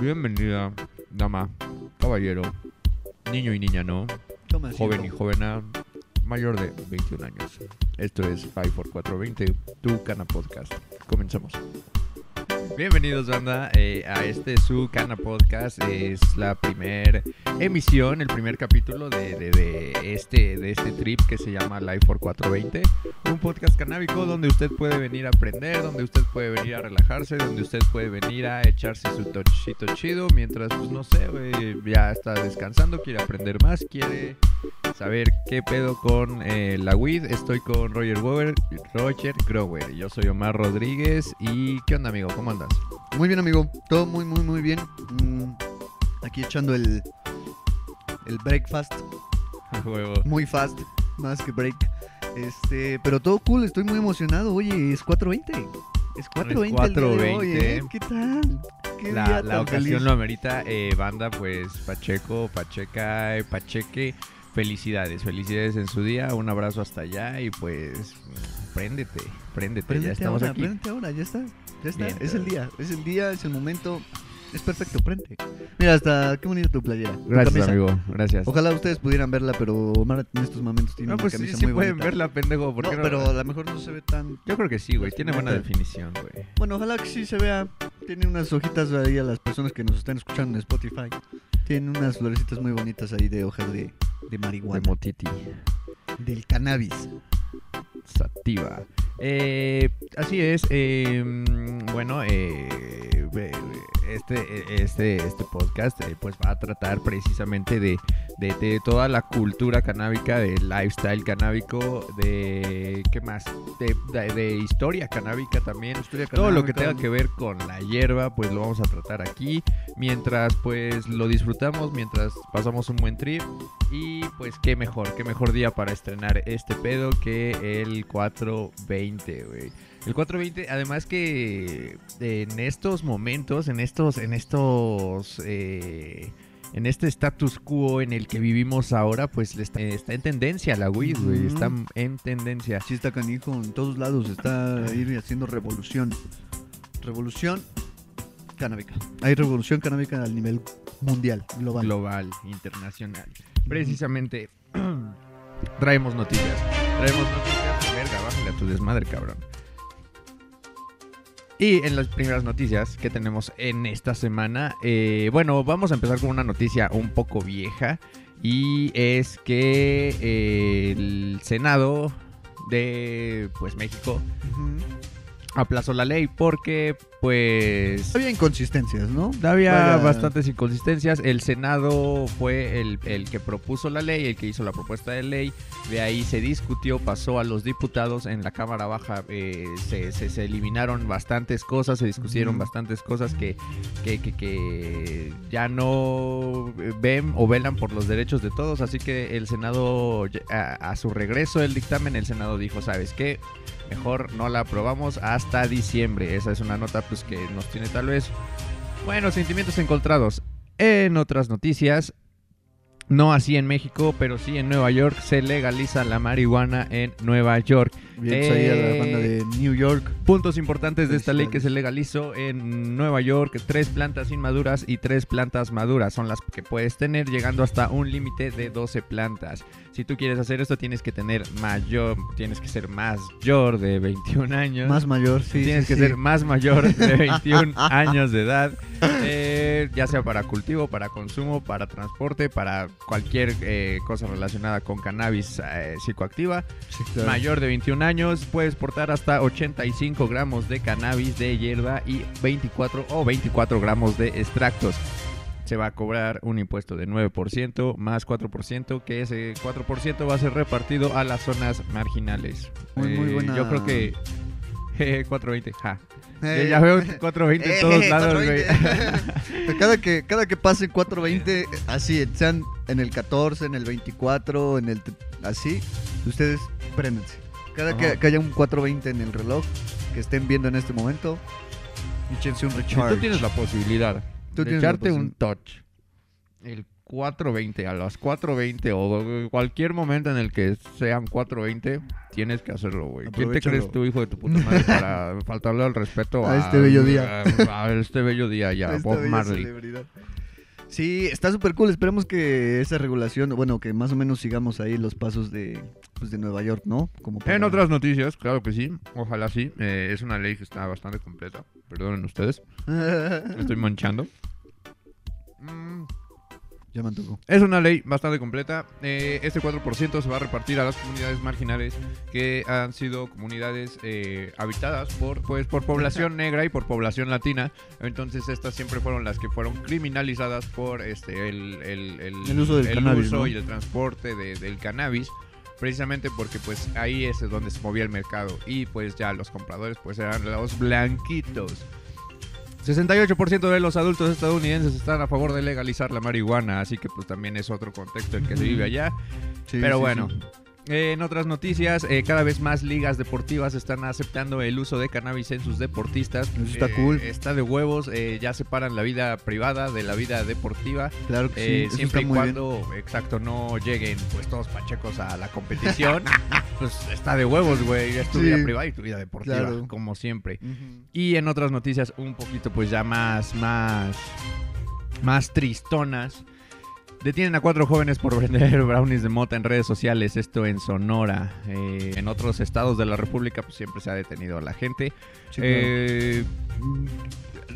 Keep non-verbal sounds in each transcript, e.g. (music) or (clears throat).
Bienvenida, dama, caballero, niño y niña no, Toma joven y jovena, mayor de 21 años. Esto es 54420, tu Cana Podcast. Comenzamos. Bienvenidos, banda, eh, a este su Cana Podcast. Es la primera emisión, el primer capítulo de, de- este, de este trip que se llama Life for 420. Un podcast canábico donde usted puede venir a aprender, donde usted puede venir a relajarse, donde usted puede venir a echarse su tochito chido mientras, pues no sé, ya está descansando, quiere aprender más, quiere saber qué pedo con eh, la weed. Estoy con Roger Grower, Roger Grower. Yo soy Omar Rodríguez. ¿Y qué onda, amigo? ¿Cómo andas? Muy bien, amigo. Todo muy, muy, muy bien. Mm, aquí echando el, el breakfast. (laughs) Huevo. Muy fast, más que break. Este, pero todo cool, estoy muy emocionado. Oye, es 4.20. Es 4.20 el día de hoy, 4:20. ¿eh? ¿Qué tal? ¿Qué La, la ocasión feliz? lo amerita. Eh, banda, pues Pacheco, Pacheca, eh, Pacheque. Felicidades, felicidades en su día. Un abrazo hasta allá y pues préndete, préndete. Préndete ya estamos ahora, aquí. préndete ahora, ya está. Ya está. Bien, es el día, es el día, es el momento. Es perfecto, prende. Mira, hasta qué bonita tu playera. Gracias, amigo. Gracias. Ojalá ustedes pudieran verla, pero Omar en estos momentos tiene No, una pues sí, camisa sí muy pueden bonita. verla, pendejo. ¿por No, qué no? pero a lo mejor no se ve tan. Yo creo que sí, güey. Tiene buena definición, güey. Bueno, ojalá que sí se vea. Tiene unas hojitas ahí a las personas que nos están escuchando en Spotify. Tiene unas florecitas muy bonitas ahí de hojas de, de De marihuana. Motiti. del cannabis. Sativa. Eh, así es. eh, bueno, eh, este, este, este podcast eh, pues va a tratar precisamente de, de- de toda la cultura canábica, del lifestyle canábico, de qué más, de, de- de historia canábica también. Todo lo que tenga que ver con la hierba, pues lo vamos a tratar aquí. Mientras pues lo disfrutamos, mientras pasamos un buen trip. Y pues qué mejor, qué mejor día para estrenar este pedo que el 420, güey. El 420, además que en estos momentos, en estos, en estos, eh, en este status quo en el que vivimos ahora, pues está, está en tendencia la weed, güey. Está en tendencia. Sí está canijo en todos lados. Está ir haciendo revolución. Revolución canábica. Hay revolución canábica al nivel mundial, global. global, internacional. Precisamente (clears throat) traemos noticias. Traemos noticias. Verga, bájale a tu desmadre, cabrón. Y en las primeras noticias que tenemos en esta semana, eh, bueno, vamos a empezar con una noticia un poco vieja. Y es que eh, el Senado de pues México aplazó la ley porque pues Había inconsistencias, ¿no? había Vaya- bastantes inconsistencias. El Senado fue el, el que propuso la ley, el que hizo la propuesta de ley. De ahí se discutió, pasó a los diputados. En la Cámara Baja eh, se, se- se eliminaron bastantes cosas, se discutieron bastantes cosas que, que, que- que ya no ven o velan por los derechos de todos. Así que el Senado, a, a su regreso del dictamen, el Senado dijo, ¿sabes qué? Mejor no la aprobamos hasta diciembre. Esa es una nota pues que nos tiene tal vez, bueno, sentimientos encontrados. En otras noticias, no así en México, pero sí en Nueva York, se legaliza la marihuana en Nueva York. Bien, pues la Eh, banda de New York. Puntos importantes de esta ley que se legalizó en Nueva York, tres plantas inmaduras y tres plantas maduras son las que puedes tener, llegando hasta un límite de 12 plantas. Si tú quieres hacer esto, tienes que tener mayor, tienes que ser mayor de 21 años. Más mayor, sí. Tienes sí, que sí. ser más mayor de (laughs) 21 años de edad, eh, ya sea para cultivo, para consumo, para transporte, para cualquier eh, cosa relacionada con cannabis eh, psicoactiva. Sí, claro. Mayor de 21 años, puedes portar hasta 85 gramos de cannabis de hierba y 24 o 24 gramos de extractos. Se va a cobrar un impuesto de 9% más 4%, que ese 4% va a ser repartido a las zonas marginales. Muy, muy Eh, buena- Yo creo que... jeje, (laughs) 420, ja. Eh, ya veo (laughs) 420 en todos eh, lados, güey. 420. (laughs) cada, que, cada que pase 420, así, sean en el 14, en el 24, en el... Así, ustedes préndense. Cada que, que haya un 420 en el reloj que estén viendo en este momento, échense un Si recharge. tú tienes la posibilidad Tú de echarte un touch el 4.20, a las 4.20 o cualquier momento en el que sean 4.20, tienes que hacerlo, güey. ¿Quién te crees tu hijo de tu puta madre para faltarle al respeto (laughs) A este bello día. A, a este bello día ya, (laughs) Esta Bob bella Marley. celebridad. Sí, está súper cool. Esperemos que esa regulación, bueno, que más o menos sigamos ahí los pasos de, pues, de Nueva York, ¿no? Como En para- otras noticias, claro que sí, ojalá sí. eh, es una ley que está bastante completa. Perdonen ustedes, (laughs) me estoy manchando. Mm, ya me antojó. Es una ley bastante completa. Eh, este 4% se va a repartir a las comunidades marginales que han sido comunidades eh, habitadas por, pues, por población (laughs) negra y por población latina. Entonces estas siempre fueron las que fueron criminalizadas por este el, el- el- El uso del cannabis, uso ¿no? y el transporte de- del cannabis. Precisamente porque pues ahí es donde se movía el mercado y pues ya los compradores pues eran los blanquitos. 68% de los adultos estadounidenses están a favor de legalizar la marihuana, así que pues también es otro contexto el que se vive allá. Sí, Pero sí, bueno, sí. Eh, en otras noticias, eh, cada vez más ligas deportivas están aceptando el uso de cannabis en sus deportistas. Eso está Eh, cool. Está de huevos, eh, ya separan la vida privada de la vida deportiva. Claro que sí. Eh, siempre y bien. cuando, exacto, no lleguen pues todos pachecos a la competición, (laughs) pues está de huevos, güey. Es tu Sí. vida privada y tu vida deportiva, Claro. como siempre. Y en otras noticias un poquito pues ya más, más, más tristonas. Detienen a cuatro jóvenes por vender (laughs) brownies de mota en redes sociales, esto en Sonora. Eh, en otros estados de la República pues siempre se ha detenido a la gente. Sí, claro. Eh,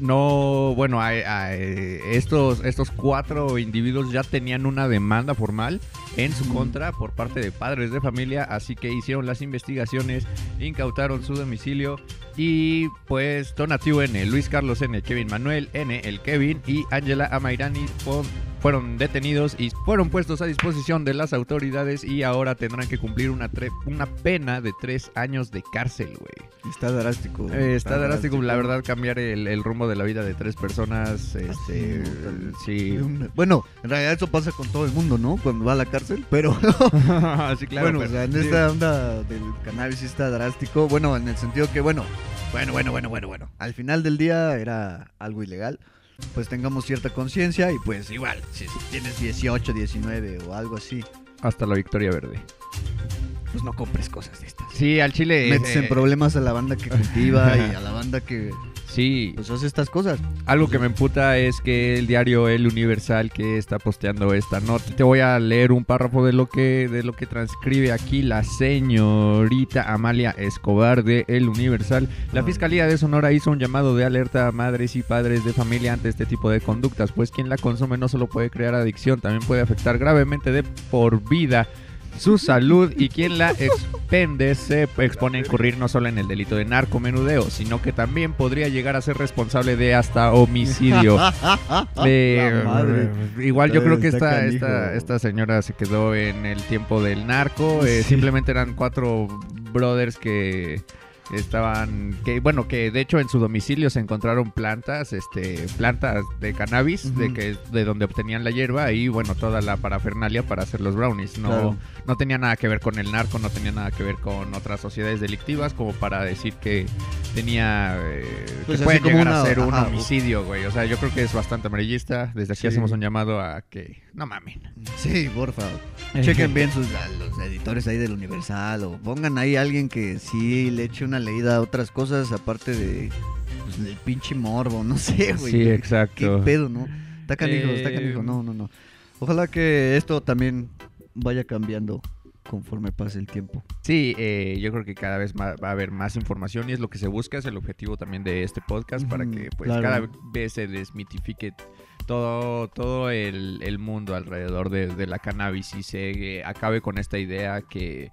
no, bueno, estos, estos cuatro individuos ya tenían una demanda formal en su Mm. contra por parte de padres de familia, así que hicieron las investigaciones, incautaron su domicilio y pues Donatiuh N, Luis Carlos N, Kevin Manuel N, el Kevin y Angela Amairani fue- fueron detenidos y fueron puestos a disposición de las autoridades y ahora tendrán que cumplir una, tre- una pena de tres años de cárcel, güey. Está drástico. Eh, está drástico, la verdad, cambiar el, el rumbo de la vida de tres personas. Este, sí. Bueno, en realidad eso pasa con todo el mundo, ¿no? Cuando va a la cárcel, pero (laughs) (laughs) sí, claro. bueno, pero- o sea, en sí. esta onda del cannabis está drástico. Bueno, en el sentido que, bueno, bueno, bueno, bueno, bueno, bueno. Al final del día era algo ilegal. Pues tengamos cierta conciencia y pues igual, si tienes 18, 19 o algo así, Hasta la victoria verde. pues no compres cosas de estas. Sí, al chile. Metes eh, en problemas a la banda que cultiva y a la banda que Sí, pues hace estas cosas. algo que me emputa es que el diario El Universal que está posteando esta nota. Te voy a leer un párrafo de lo que de lo que transcribe aquí la señorita Amalia Escobar de El Universal. La. Fiscalía de Sonora hizo un llamado de alerta a madres y padres de familia ante este tipo de conductas, pues quien la consume no solo puede crear adicción, también puede afectar gravemente de por vida su salud y quien la expende se expone a incurrir no solo en el delito de narcomenudeo, sino que también podría llegar a ser responsable de hasta homicidio. (laughs) Madre. igual yo creo que esta, esta, señora se quedó en el tiempo del narco. eh, Sí. Simplemente eran cuatro brothers que estaban que bueno que de hecho en su domicilio se encontraron plantas este plantas de cannabis de que de donde obtenían la hierba y bueno toda la parafernalia para hacer los brownies. No Claro. no tenía nada que ver con el narco no tenía nada que ver con otras sociedades delictivas como para decir que tenía eh, Pues que así puede como llegar a ser un homicidio güey. O sea yo creo que es bastante amarillista. Desde aquí Sí. hacemos un llamado a que no mamen Sí, por favor. Chequen bien sus, a los editores ahí del Universal o pongan ahí a alguien que sí le eche una leída a otras cosas aparte de pues, del pinche morbo, no (laughs) sé, güey. sí ¿Qué exacto pedo, no? Está canijo, está Eh, canijo. No, no, no. Ojalá que esto también vaya cambiando conforme pase el tiempo. Sí, eh, yo creo que cada vez va a haber más información y es lo que se busca, es el objetivo también de este podcast para que pues claro. cada vez se desmitifique todo, todo el, el mundo alrededor de, de la cannabis y se eh, acabe con esta idea que,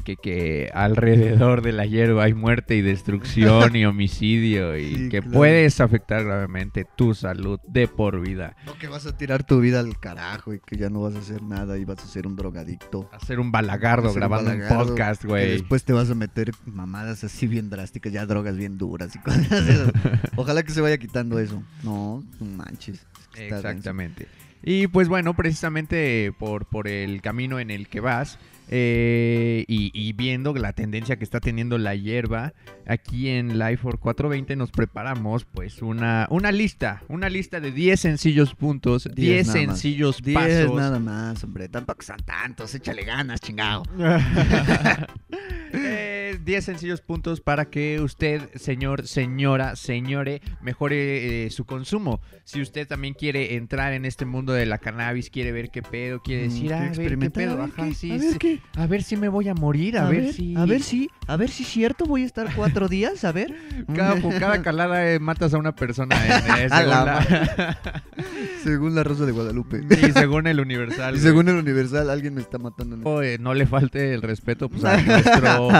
que, que, que alrededor de la hierba hay muerte y destrucción y (laughs) homicidio y Sí, que claro. puedes afectar gravemente tu salud de por vida. No que vas a tirar tu vida al carajo y que ya no vas a hacer nada y vas a ser un drogadicto. Hacer un balagardo grabando un balagardo, podcast, güey. después te vas a meter mamadas así bien drásticas, ya drogas bien duras y cosas (laughs) así. Ojalá que se vaya quitando eso. No, manches. denso. Exactamente. Y pues bueno, precisamente por, por el camino en el que vas eh, y, y viendo la tendencia que está teniendo la hierba, aquí en Life for 420 nos preparamos pues una, una lista, una lista de 10 sencillos puntos, 10 Diez nada más. sencillos 10 pasos. nada más, hombre. Tampoco son tantos. Échale ganas, chingado. (laughs) (laughs) Eh, 10 sencillos puntos para que usted, señor, señora, señore, mejore eh, su consumo. Si usted también quiere entrar en este mundo de la cannabis, quiere ver qué pedo, quiere Mm, decir, ah, a ver qué pedo, a ver ajá, qué, sí, a ver sí. qué. A ver si me voy a morir, a, ver, si. A ver si, a ver si es cierto, voy a estar cuatro (laughs) días, a ver. Cada, (laughs) cada calada eh, matas a una persona en, eh, (laughs) según, la Según la Rosa de Guadalupe. y según el Universal. Y según el Universal, alguien me está matando. en el- no le falte el respeto pues, a nuestro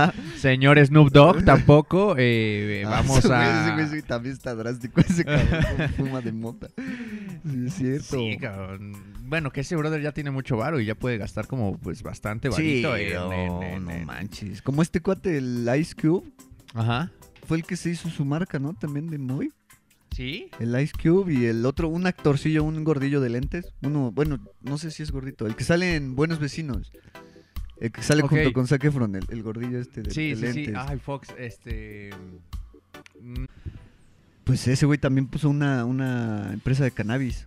señor Snoop Dogg (laughs) tampoco. eh, eh, Ah, vamos güey, a. Ese sí también está drástico, ese cabrón. (laughs) Fuma de mota. Sí, es cierto. Sí, cabrón. Bueno, que ese brother ya tiene mucho varo y ya puede gastar como pues bastante Sí, varito en- no, en- en- no manches. Como este cuate, el Ice Cube, Ajá. fue el que se hizo su marca, ¿no? También de Moy. ¿Sí? El Ice Cube y el otro, un actorcillo, un gordillo de lentes. Uno, bueno, no sé si es gordito. El que sale en Buenos Vecinos. El que sale junto con Zac Efron, el, el gordillo este de, Sí, sí, sí. Ay, Fox, este. mm, Pues ese güey también puso una, una empresa de cannabis.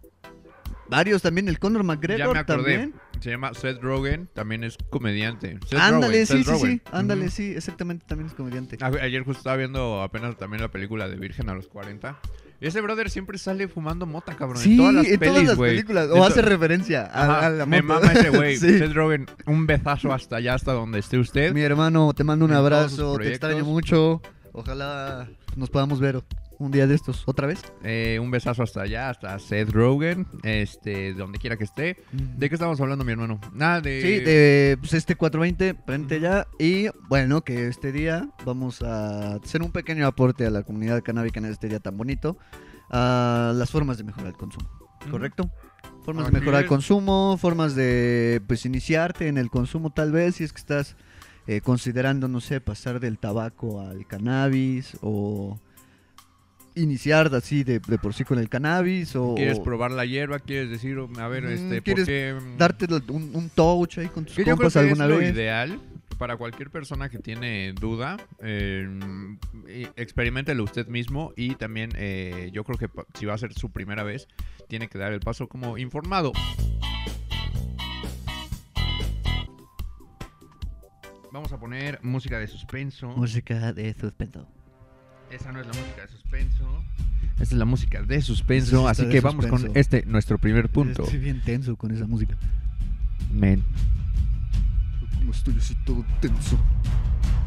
Varios también, el Conor Ya McGregor me acordé. también. Se llama Seth Rogen, también es comediante. Seth Ándale, Rogen, sí, Seth sí, Rogen. sí. Ándale, sí, exactamente, también es comediante. A- Ayer justo estaba viendo apenas también la película de Virgen a los 40. Ese brother siempre sale fumando mota, cabrón. Sí, en todas las en todas pelis, las películas. O hace referencia a, Ajá, a la me moto. mama ese güey. (laughs) Sí. Seth Rogen, un besazo hasta allá, hasta donde esté usted. Mi hermano, te mando un En abrazo, te extraño mucho. Ojalá nos podamos ver un día de estos, otra vez. Eh, un besazo hasta allá, hasta Seth Rogen, este, donde quiera que esté. ¿De qué estamos hablando, mi hermano? Nada de... Sí, de pues, este 420, frente ya. Y bueno, que este día vamos a hacer un pequeño aporte a la comunidad canábica en este día tan bonito. A las formas de mejorar el consumo. ¿correcto? Formas Así de mejorar el consumo, formas de pues iniciarte en el consumo tal vez, si es que estás eh, considerando, no sé, pasar del tabaco al cannabis o iniciar así de, de por sí con el cannabis o ¿Quieres probar la hierba? ¿Quieres decir, a ver, Mm, este, ¿quieres por qué... darte un, un touch ahí con tus Que yo creo compas que alguna es lo vez. ideal para cualquier persona que tiene duda. Eh, y experiméntelo usted mismo y también eh, yo creo que si va a ser su primera vez, tiene que dar el paso como informado. Vamos a poner música de suspenso. Música de suspenso. Esa no es la música de suspenso. Esta es la música de suspenso. Esa Así que vamos con este, nuestro primer punto. Estoy bien tenso con esa música. Men, Como estoy así todo tenso.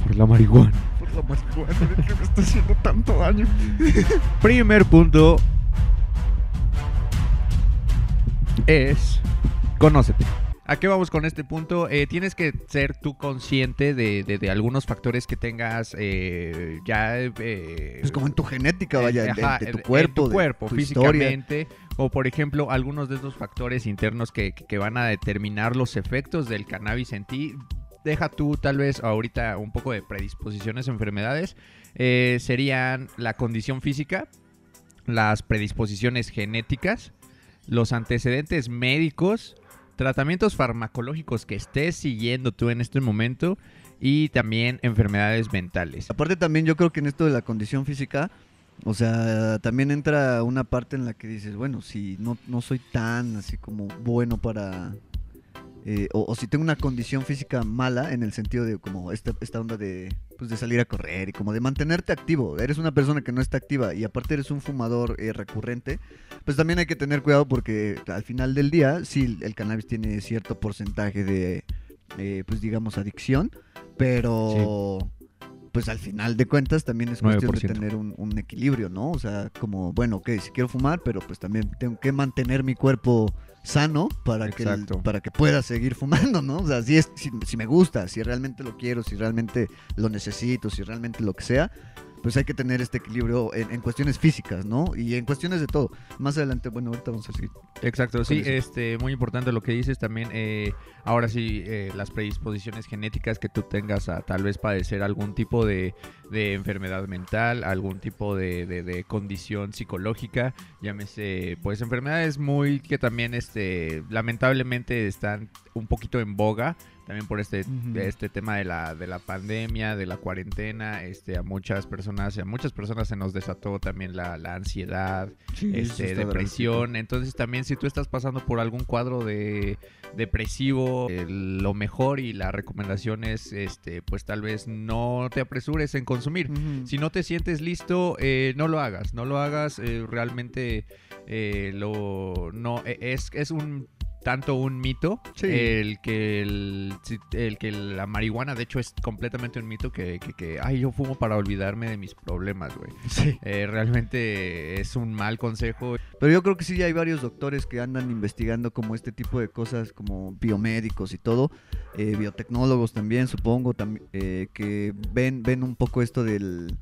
por la marihuana. Por la marihuana, ¿de qué me está haciendo tanto daño? (laughs) Primer punto es conócete. ¿A qué vamos con este punto? Eh, tienes que ser tú consciente de, de- de algunos factores que tengas eh, ya... eh, Es como en tu genética, vaya, de, ajá, de tu en- en cuerpo, tu de cuerpo, tu historia. físicamente, o por ejemplo, algunos de esos factores internos que, que van a determinar los efectos del cannabis en ti. Deja tú tal vez ahorita un poco de predisposiciones a enfermedades. eh, serían la condición física, las predisposiciones genéticas, los antecedentes médicos, tratamientos farmacológicos que estés siguiendo tú en este momento y también enfermedades mentales. Aparte también yo creo que en esto de la condición física, o sea, también entra una parte en la que dices, bueno, si no, no soy tan así como bueno para... eh, o, o si tengo una condición física mala en el sentido de como esta, esta onda de, pues de salir a correr y como de mantenerte activo. Eres una persona que no está activa y aparte eres un fumador eh, recurrente, pues también hay que tener cuidado porque al final del día, sí, el cannabis tiene cierto porcentaje de, eh, pues digamos, adicción, pero pues al final de cuentas también es cuestión de 9%. tener un, un equilibrio, ¿no? O sea, como, bueno, ok, si quiero fumar, pero pues también tengo que mantener mi cuerpo sano para que, el- para que pueda seguir fumando, ¿no? O sea, si, es, si, si me gusta, si realmente lo quiero, si realmente lo necesito, si realmente lo que sea, pues hay que tener este equilibrio en, en cuestiones físicas, ¿no? Y en cuestiones de todo. Más adelante, bueno, ahorita vamos a seguir. Exacto, sí, eso. este, muy importante lo que dices también. eh, ahora sí, eh, las predisposiciones genéticas que tú tengas a tal vez padecer algún tipo de, de enfermedad mental, algún tipo de, de- de condición psicológica, llámese, pues enfermedades muy que también, este, lamentablemente están un poquito en boga. También por este, este tema de la, de la pandemia, de la cuarentena, este, a muchas personas, a muchas personas se nos desató también la, la ansiedad, este, depresión. Entonces también si tú estás pasando por algún cuadro de depresivo, eh, lo mejor y la recomendación es, este, pues tal vez no te apresures en consumir. Si no te sientes listo, eh, no lo hagas, no lo hagas. eh, realmente eh, lo no e- es es un tanto un mito Sí. el que el, el que la marihuana de hecho es completamente un mito que, que, que, ay yo fumo para olvidarme de mis problemas güey Sí. Eh, realmente es un mal consejo Pero yo creo que sí hay varios doctores que andan investigando como este tipo de cosas, como biomédicos y todo, eh, biotecnólogos también, supongo, tam- eh, que ven, ven un poco esto del...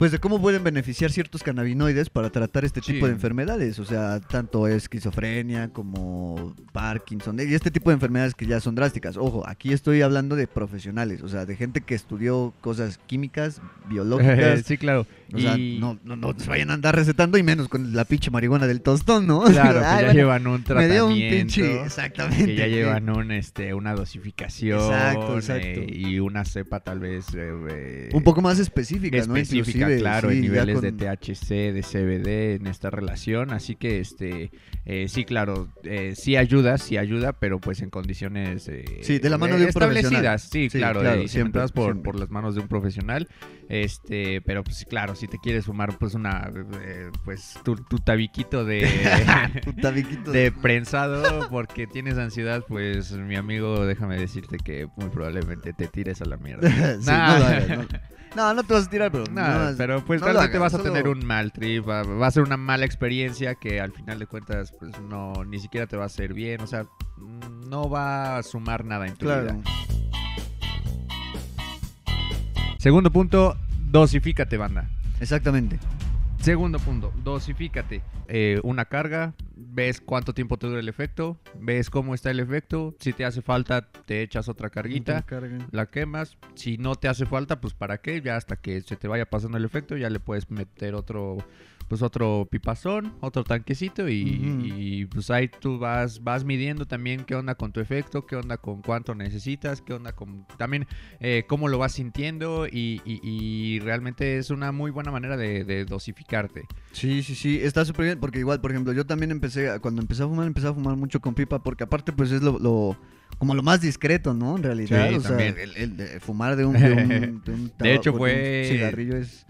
Pues de cómo pueden beneficiar ciertos cannabinoides para tratar este Sí. tipo de enfermedades, o sea, tanto esquizofrenia como Parkinson, y este tipo de enfermedades que ya son drásticas. Ojo, aquí estoy hablando de profesionales, o sea, de gente que estudió cosas químicas, biológicas, (laughs) sí claro o sea, Y- no, no, no se vayan a andar recetando y menos con la pinche marihuana del tostón, ¿no? (laughs) claro que Ay, ya bueno, llevan un me tratamiento dio un pinche, exactamente. que ya llevan un este una dosificación Exacto, exacto. eh, y una cepa tal vez eh, eh, un poco más específica, ¿no? específica, Claro, sí, en niveles con- de THC, de CBD en esta relación, así que este eh, sí, claro, eh, sí ayuda, sí ayuda, pero pues en condiciones eh, Sí, de la mano de un establecidas, sí, Sí, claro, siempre, por, siempre. por las manos de un profesional, este, pero pues claro, si te quieres fumar pues una, eh, pues tu, tu tabiquito de (laughs) Tu tabiquito de prensado porque tienes ansiedad, pues mi amigo, déjame decirte que muy probablemente te tires a la mierda. (laughs) Sí, Nah. no. (laughs) No, no te vas a tirar, pero... No, pero pues no vas a solo- tener un mal trip, va, va a ser una mala experiencia que al final de cuentas pues no ni siquiera te va a hacer bien, o sea, no va a sumar nada en tu Claro. vida. Segundo punto, dosifícate, banda. Exactamente. Segundo punto, dosifícate. Eh, una carga, ves cuánto tiempo te dura el efecto, ves cómo está el efecto, si te hace falta te echas otra carguita, la quemas, si no te hace falta, pues para qué, ya hasta que se te vaya pasando el efecto, ya le puedes meter otro, pues otro pipazón, otro tanquecito y, y, pues ahí tú vas, vas midiendo también qué onda con tu efecto, qué onda con cuánto necesitas, qué onda con también eh, cómo lo vas sintiendo y, y- y realmente es una muy buena manera de, de dosificarte. Sí, sí, sí, está súper bien, porque igual, por ejemplo, yo también empecé, cuando empecé a fumar, empecé a fumar mucho con pipa, porque aparte, pues es lo, lo- como lo más discreto, ¿no? En realidad, Sí, o sea, también. el, el fumar de un, de un, de un (laughs) De hecho, fue- un cigarrillo es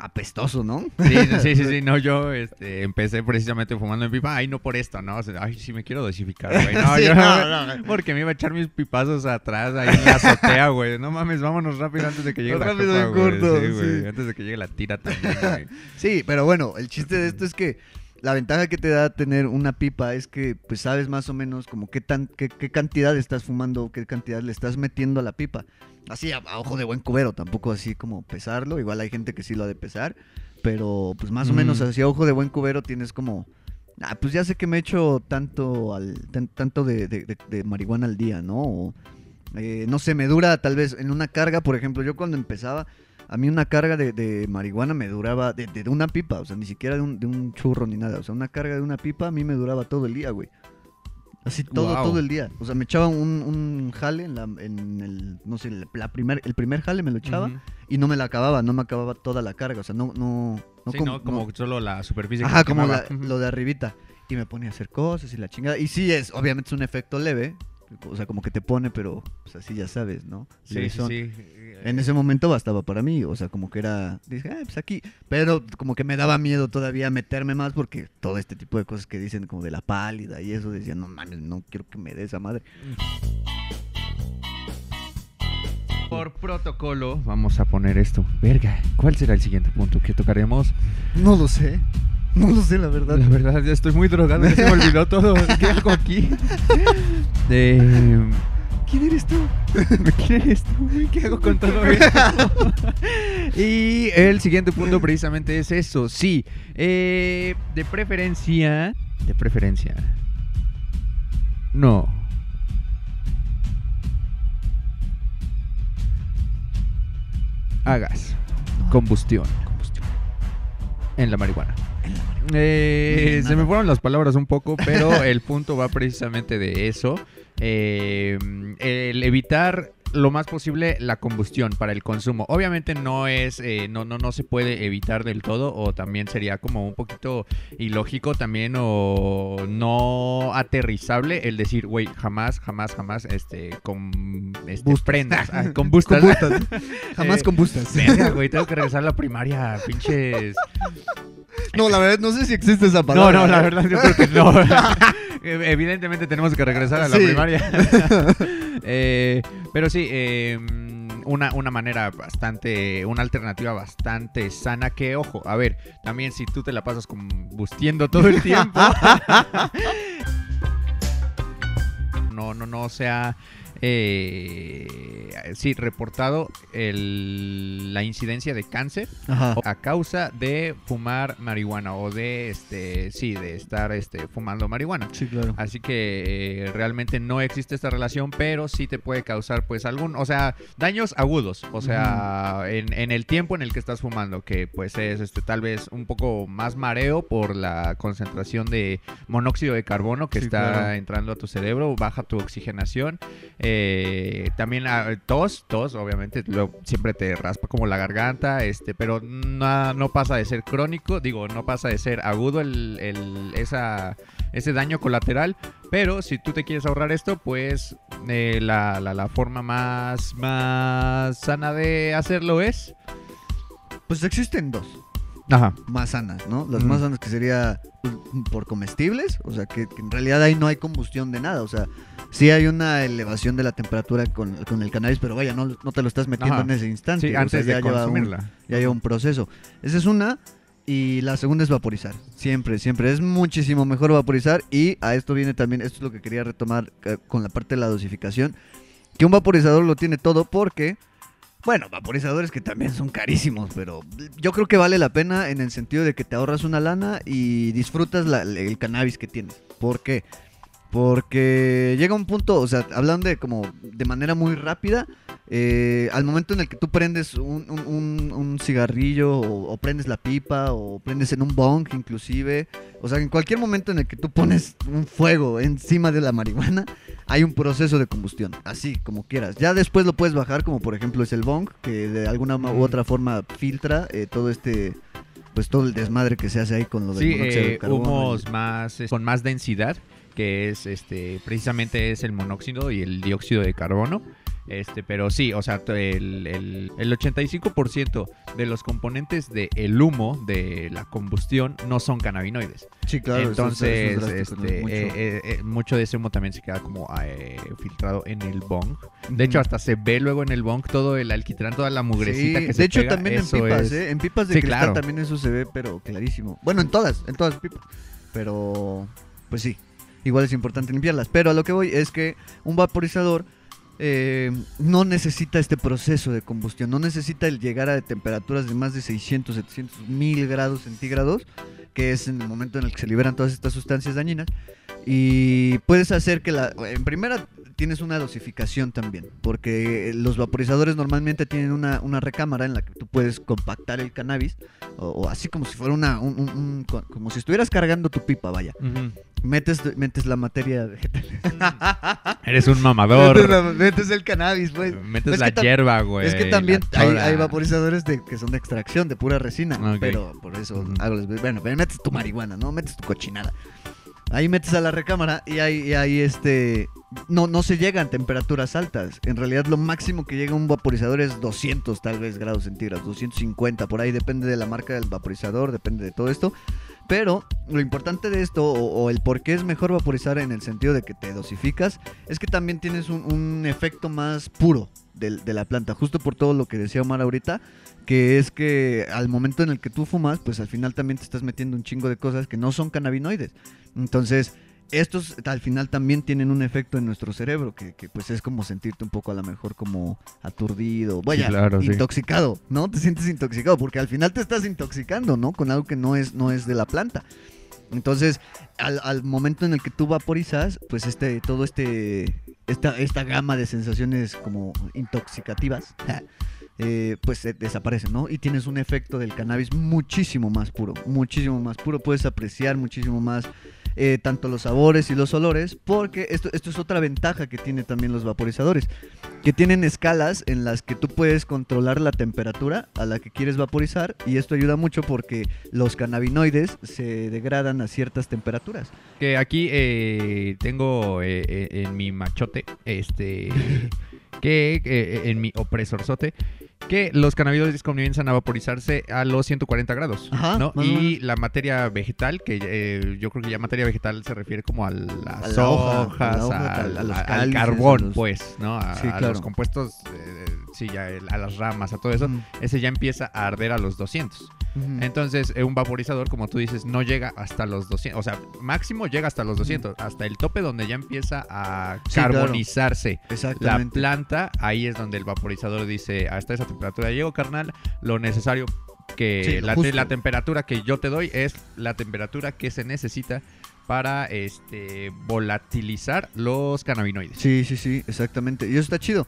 apestoso, ¿no? Sí, sí, sí, sí, no, yo este, empecé precisamente fumando en pipa, ay, no por esto, ¿no? O sea, ay, sí me quiero dosificar, güey. No, (laughs) Sí, yo, no, (laughs) no. porque me iba a echar mis pipazos atrás ahí en la azotea, güey. No mames, vámonos rápido antes de que llegue la güey. corto, Sí, güey, sí. antes de que llegue la tira también, güey. Sí, pero bueno, el chiste de esto es que la ventaja que te da tener una pipa es que pues sabes más o menos como qué tan qué, qué cantidad estás fumando, qué cantidad le estás metiendo a la pipa. Así a, a ojo de buen cubero, tampoco así como pesarlo, igual hay gente que sí lo ha de pesar, pero pues más o Mm. menos así a ojo de buen cubero tienes como ah, pues ya sé que me echo tanto al tan- tanto de, de- de- de marihuana al día, ¿no? O, eh, no sé, me dura tal vez en una carga, por ejemplo, yo cuando empezaba a mí una carga de, de marihuana me duraba de, de una pipa, o sea, ni siquiera de un, de un churro ni nada. O sea, una carga de una pipa a mí me duraba todo el día, güey. Así todo, todo el día. O sea, me echaba un, un jale en, la, en el, no sé, la primer, el primer jale me lo echaba y no me la acababa, no me acababa toda la carga. O sea, no, no, no Sí, como- no, como no- solo la superficie. que Ajá, se como la- lo de arribita. Y me ponía a hacer cosas y la chingada. Y sí es, obviamente es un efecto leve. O sea, como que te pone, pero pues así ya sabes, ¿no? Sí, sí. En ese momento bastaba para mí, o sea, como que era, dije, ah, pues aquí, pero como que me daba miedo todavía meterme más porque todo este tipo de cosas que dicen como de la pálida y eso, decía, no mames, no quiero que me dé esa madre. Por protocolo, vamos a poner esto. Verga, ¿cuál será el siguiente punto que tocaremos? No lo sé, no lo sé la verdad. La verdad, ya estoy muy drogado, ya se me olvidó todo. (laughs) ¿Qué hago aquí? ¿Quién eres tú? (laughs) ¿Quién eres tú? ¿Qué hago con todo (laughs) esto? (laughs) Y el siguiente punto precisamente es eso. Sí, eh, de preferencia. De preferencia. No. Hagas combustión Combustión. en la marihuana. En la marihuana. Eh, se me fueron las palabras un poco, pero el punto va precisamente de eso. Eh, el evitar lo más posible la combustión para el consumo. Obviamente no es, eh, no, no, no se puede evitar del todo, o también sería como un poquito ilógico también, o no aterrizable el decir, güey, jamás, jamás, jamás, este, con este, prendas, (laughs) ah, combustas. Combustas. (laughs) Jamás Eh, combustas. Güey, tengo que regresar a la primaria, pinches No, la verdad, no sé si existe esa no, palabra. no, la ¿eh? verdad yo creo que no. (laughs) (laughs) Evidentemente tenemos que regresar a la Sí. primaria. (laughs) Eh, pero sí, eh, una, una manera bastante, una alternativa bastante sana que, ojo, a ver, también si tú te la pasas combustiendo todo el tiempo, no, no, no sea... Eh, sí, reportado el- la incidencia de cáncer Ajá. a causa de fumar marihuana o de este sí de estar este fumando marihuana Sí, claro. así que eh, realmente no existe esta relación pero sí te puede causar pues algún o sea daños agudos o sea en, en el tiempo en el que estás fumando que pues es este tal vez un poco más mareo por la concentración de monóxido de carbono que Sí, está claro. entrando a tu cerebro baja tu oxigenación eh, también ah, tos, tos, obviamente, siempre te raspa como la garganta, este, pero no, no pasa de ser crónico, digo, no pasa de ser agudo el, el- ese daño colateral, pero si tú te quieres ahorrar esto, pues eh, la, la- la forma más, más sana de hacerlo es... Pues existen dos Ajá. más sanas, ¿no? Las más sanas que sería pues, por comestibles, o sea, que, que en realidad ahí no hay combustión de nada, o sea, sí hay una elevación de la temperatura con, con el cannabis, pero vaya, no, no te lo estás metiendo Ajá. en ese instante. Sí, o sea, antes ya de lleva un- ya lleva un proceso. Esa es una. Y la segunda es vaporizar. Siempre, siempre. Es muchísimo mejor vaporizar. Y a esto viene también, esto es lo que quería retomar eh, con la parte de la dosificación. Que un vaporizador lo tiene todo porque, bueno, vaporizadores que también son carísimos, pero yo creo que vale la pena en el sentido de que te ahorras una lana y disfrutas la- el cannabis que tienes. ¿Por qué? Porque llega un punto, o sea, hablando de como de manera muy rápida, eh, al momento en el que tú prendes un, un- un- un cigarrillo o, o prendes la pipa o prendes en un bong inclusive, o sea, en cualquier momento en el que tú pones un fuego encima de la marihuana, hay un proceso de combustión, así como quieras. Ya después lo puedes bajar, como por ejemplo es el bong, que de alguna u otra forma filtra eh, todo este, pues todo el desmadre que se hace ahí con lo del Sí, de eh, humos más, con más densidad, que es este precisamente es el monóxido y el dióxido de carbono. Este, pero sí, o sea, el, el, el 85% de los componentes del humo de la combustión no son cannabinoides. Sí, claro. eso es- Entonces, eso es drástico, este, mucho. eh, eh, eh, mucho de ese humo también se queda como eh, filtrado en el bong. De hecho, hasta se ve luego en el bong todo el alquitrán, toda la mugrecita Sí, que se de hecho pega, también en eso pipas, es- ¿eh? En pipas de Sí, cristal claro. también eso se ve, pero clarísimo. Bueno, en todas, en todas pipas. Pero, pues sí, igual es importante limpiarlas. Pero a lo que voy es que un vaporizador eh, no necesita este proceso de combustión, no necesita el llegar a temperaturas de más de 600, 700, 1000 grados centígrados, que es en el momento en el que se liberan todas estas sustancias dañinas. Y puedes hacer que la... En primera tienes una dosificación también, porque los vaporizadores normalmente tienen una, una recámara en la que tú puedes compactar el cannabis, o, o así como si fuera una... un- un- un- co- como si estuvieras cargando tu pipa, vaya. Metes, metes la materia vegetal. (laughs) Eres un mamador. metes, la- metes el cannabis, pues. Metes Es la hierba, güey. es que también hay, hay vaporizadores de, que son de extracción, de pura resina. Ok. Pero por eso hago los- Bueno, metes tu marihuana, ¿no? Metes tu cochinada. Ahí metes a la recámara y ahí, y este. No, no se llegan temperaturas altas. En realidad, lo máximo que llega un vaporizador es 200, tal vez, grados centígrados. 250, por ahí depende de la marca del vaporizador, depende de todo esto. Pero lo importante de esto, o, el por qué es mejor vaporizar en el sentido de que te dosificas, es que también tienes un, efecto más puro del- de, la planta, justo por todo lo que decía Omar ahorita, que es que al momento en el que tú fumas, pues al final también te estás metiendo un chingo de cosas que no son cannabinoides. Entonces, estos al final también tienen un efecto en nuestro cerebro, que, que, pues es como sentirte un poco a lo mejor como aturdido, vaya, claro, sí. intoxicado, ¿no? Te sientes intoxicado, porque al final te estás intoxicando, ¿no? Con algo que no es, no es de la planta. Entonces, al, al momento en el que tú vaporizas, pues este, todo este, esta, esta gama de sensaciones como intoxicativas, (laughs) eh, pues eh, desaparecen, ¿no? Y tienes un efecto del cannabis muchísimo más puro, muchísimo más puro. Puedes apreciar muchísimo más eh, tanto los sabores y los olores, porque esto, esto es otra ventaja que tiene también los vaporizadores, que tienen escalas en las que tú puedes controlar la temperatura a la que quieres vaporizar y esto ayuda mucho porque los cannabinoides se degradan a ciertas temperaturas. Que aquí eh, tengo eh, en mi machote, este, (laughs) que en mi opresorzote, que los cannabinoides comienzan a vaporizarse a los 140 grados, Ajá, ¿no? más Y la materia vegetal, que eh, yo creo que ya materia vegetal se refiere como a las A hojas, a la hoja, al, a los al cálices, carbón, los- pues, ¿no? A, los compuestos, eh, sí, ya, a las ramas, a todo eso. Ese ya empieza a arder a los 200. ujú. Entonces, eh, un vaporizador, como tú dices, no llega hasta los 200. O sea, máximo llega hasta los 200. Hasta el tope donde ya empieza a Sí, claro. carbonizarse la planta. Ahí es donde el vaporizador dice, hasta esa temperatura llego, carnal. Lo necesario que Sí, la, temperatura que yo te doy es la temperatura que se necesita para este volatilizar los cannabinoides. Sí, sí, sí, exactamente. Y eso está chido.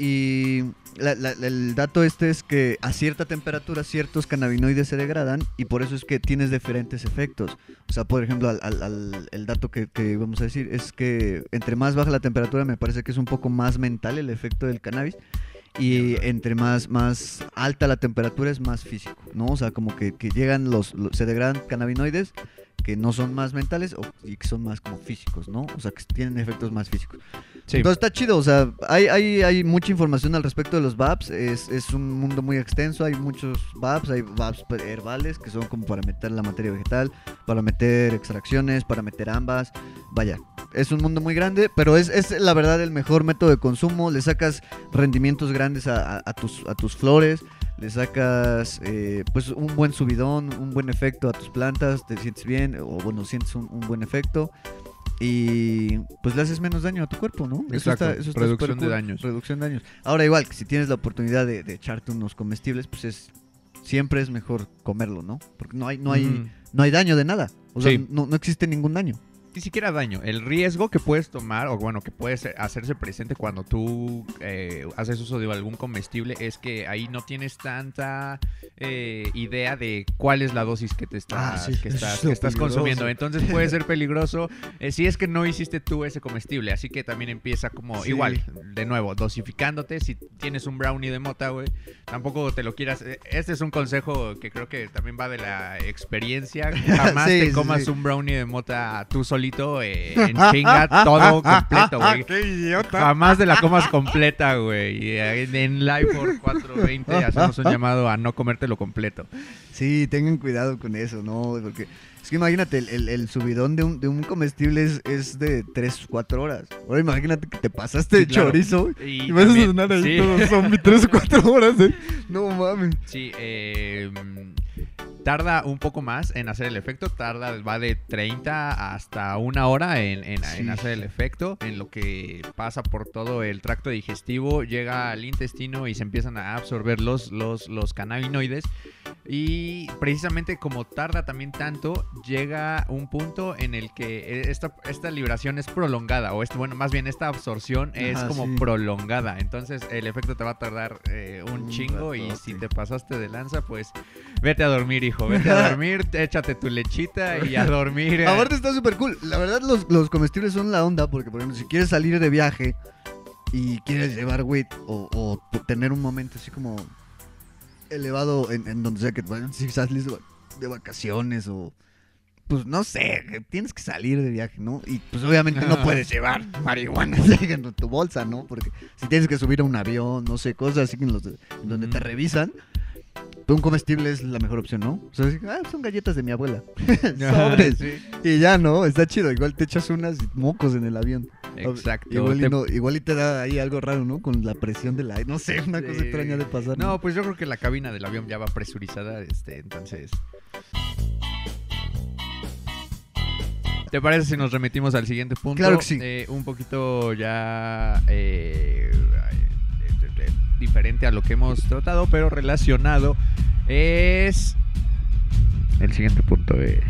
Y la- la- el dato este es que a cierta temperatura ciertos cannabinoides se degradan y por eso es que tienes diferentes efectos. O sea, por ejemplo, al, al- al- el dato que, que vamos a decir es que entre más baja la temperatura me parece que es un poco más mental el efecto del cannabis y entre más, más alta la temperatura es más físico, ¿no? O sea, como que, que llegan los, los- se degradan cannabinoides que no son más mentales o, y que son más como físicos, ¿no? O sea, que tienen efectos más físicos. Sí. Entonces está chido, o sea, hay, hay, hay mucha información al respecto de los VAPs, es, es un mundo muy extenso, hay muchos VAPs, hay VAPs herbales que son como para meter la materia vegetal, para meter extracciones, para meter ambas, vaya, es un mundo muy grande, pero es, es la verdad el mejor método de consumo, le sacas rendimientos grandes a, a- a tus, a tus flores, le sacas eh, pues un buen subidón, un buen efecto a tus plantas, te sientes bien, o bueno, sientes un, un buen efecto. Y pues le haces menos daño a tu cuerpo, ¿no? Exacto, reducción súper de daños. Reducción de daños. Ahora igual, que si tienes la oportunidad de, de echarte unos comestibles, pues es siempre es mejor comerlo, ¿no? Porque no hay, no hay, Ujú. no hay daño de nada. O sea, Sí. no, no existe ningún daño. Ni siquiera daño. El riesgo que puedes tomar, o bueno, que puede ser- hacerse presente cuando tú eh, haces uso de algún comestible, es que ahí no tienes tanta eh, idea de cuál es la dosis que te estás, Ah, sí, que eso estás, es que lo estás peligroso. consumiendo. Entonces puede (laughs) ser peligroso eh, si es que no hiciste tú ese comestible. Así que también empieza como Sí. igual, de nuevo, dosificándote. Si tienes un brownie de mota, güey, tampoco te lo quieras. eh, Este es un consejo que creo que también va de la experiencia. (laughs) Jamás Sí, te comas un brownie de mota tú solito eh, en chinga, todo completo, (laughs) güey. ¡Qué idiota! Jamás de la comas completa, güey. En, Live por 420 (laughs) hacemos un llamado a no comértelo completo. Sí, tengan cuidado con eso, ¿no? Porque es que imagínate, el, el- el subidón de un, de un comestible es, es de 3, 4 horas. Ahora imagínate que te pasaste Sí, claro. chorizo Y y vas a sonar ahí sí. todo zombie 3 o 4 horas, ¿eh? No mames. Sí, eh, tarda un poco más en hacer el efecto. Tarda, va de 30 hasta una hora en, en- en Sí. hacer el efecto. En lo que pasa por todo el tracto digestivo, llega al intestino y se empiezan a absorber los, los, los cannabinoides. Y precisamente como tarda también tanto, llega un punto en el que esta, esta liberación es prolongada. O este, bueno, más bien esta absorción es Ajá, como sí. prolongada. Entonces el efecto te va a tardar eh, un, Un chingo. Y ratote. si te pasaste de lanza, pues vete a dormir, hijo. Vete a dormir, (laughs) échate tu lechita y a dormir. eh. Aparte está súper cool. La verdad, los, los comestibles son la onda porque, por ejemplo, si quieres salir de viaje y quieres llevar weed o, tener un momento así como elevado en, en donde sea que vayan, si sales de, de vacaciones o... Pues no sé, que tienes que salir de viaje, ¿no? Y pues obviamente no puedes llevar marihuana (laughs) en tu bolsa, ¿no? Porque si tienes que subir a un avión, no sé, cosas así en, los de- en donde te revisan, un comestible es la mejor opción, ¿no? O sea, así, ah, son galletas de mi abuela. (laughs) Sobres. Sí, Y ya, ¿no? Está chido. Igual te echas unas mocos en el avión. exacto. Igual y, Te- no- igual y te da ahí algo raro, ¿no? Con la presión del aire. No sé, una cosa extraña de pasar. No, pues yo creo que la cabina del avión ya va presurizada, este, entonces. ¿Te parece si nos remitimos al siguiente punto? Claro que sí. Eh, un poquito ya eh, diferente a lo que hemos tratado, pero relacionado. Es. El siguiente punto es.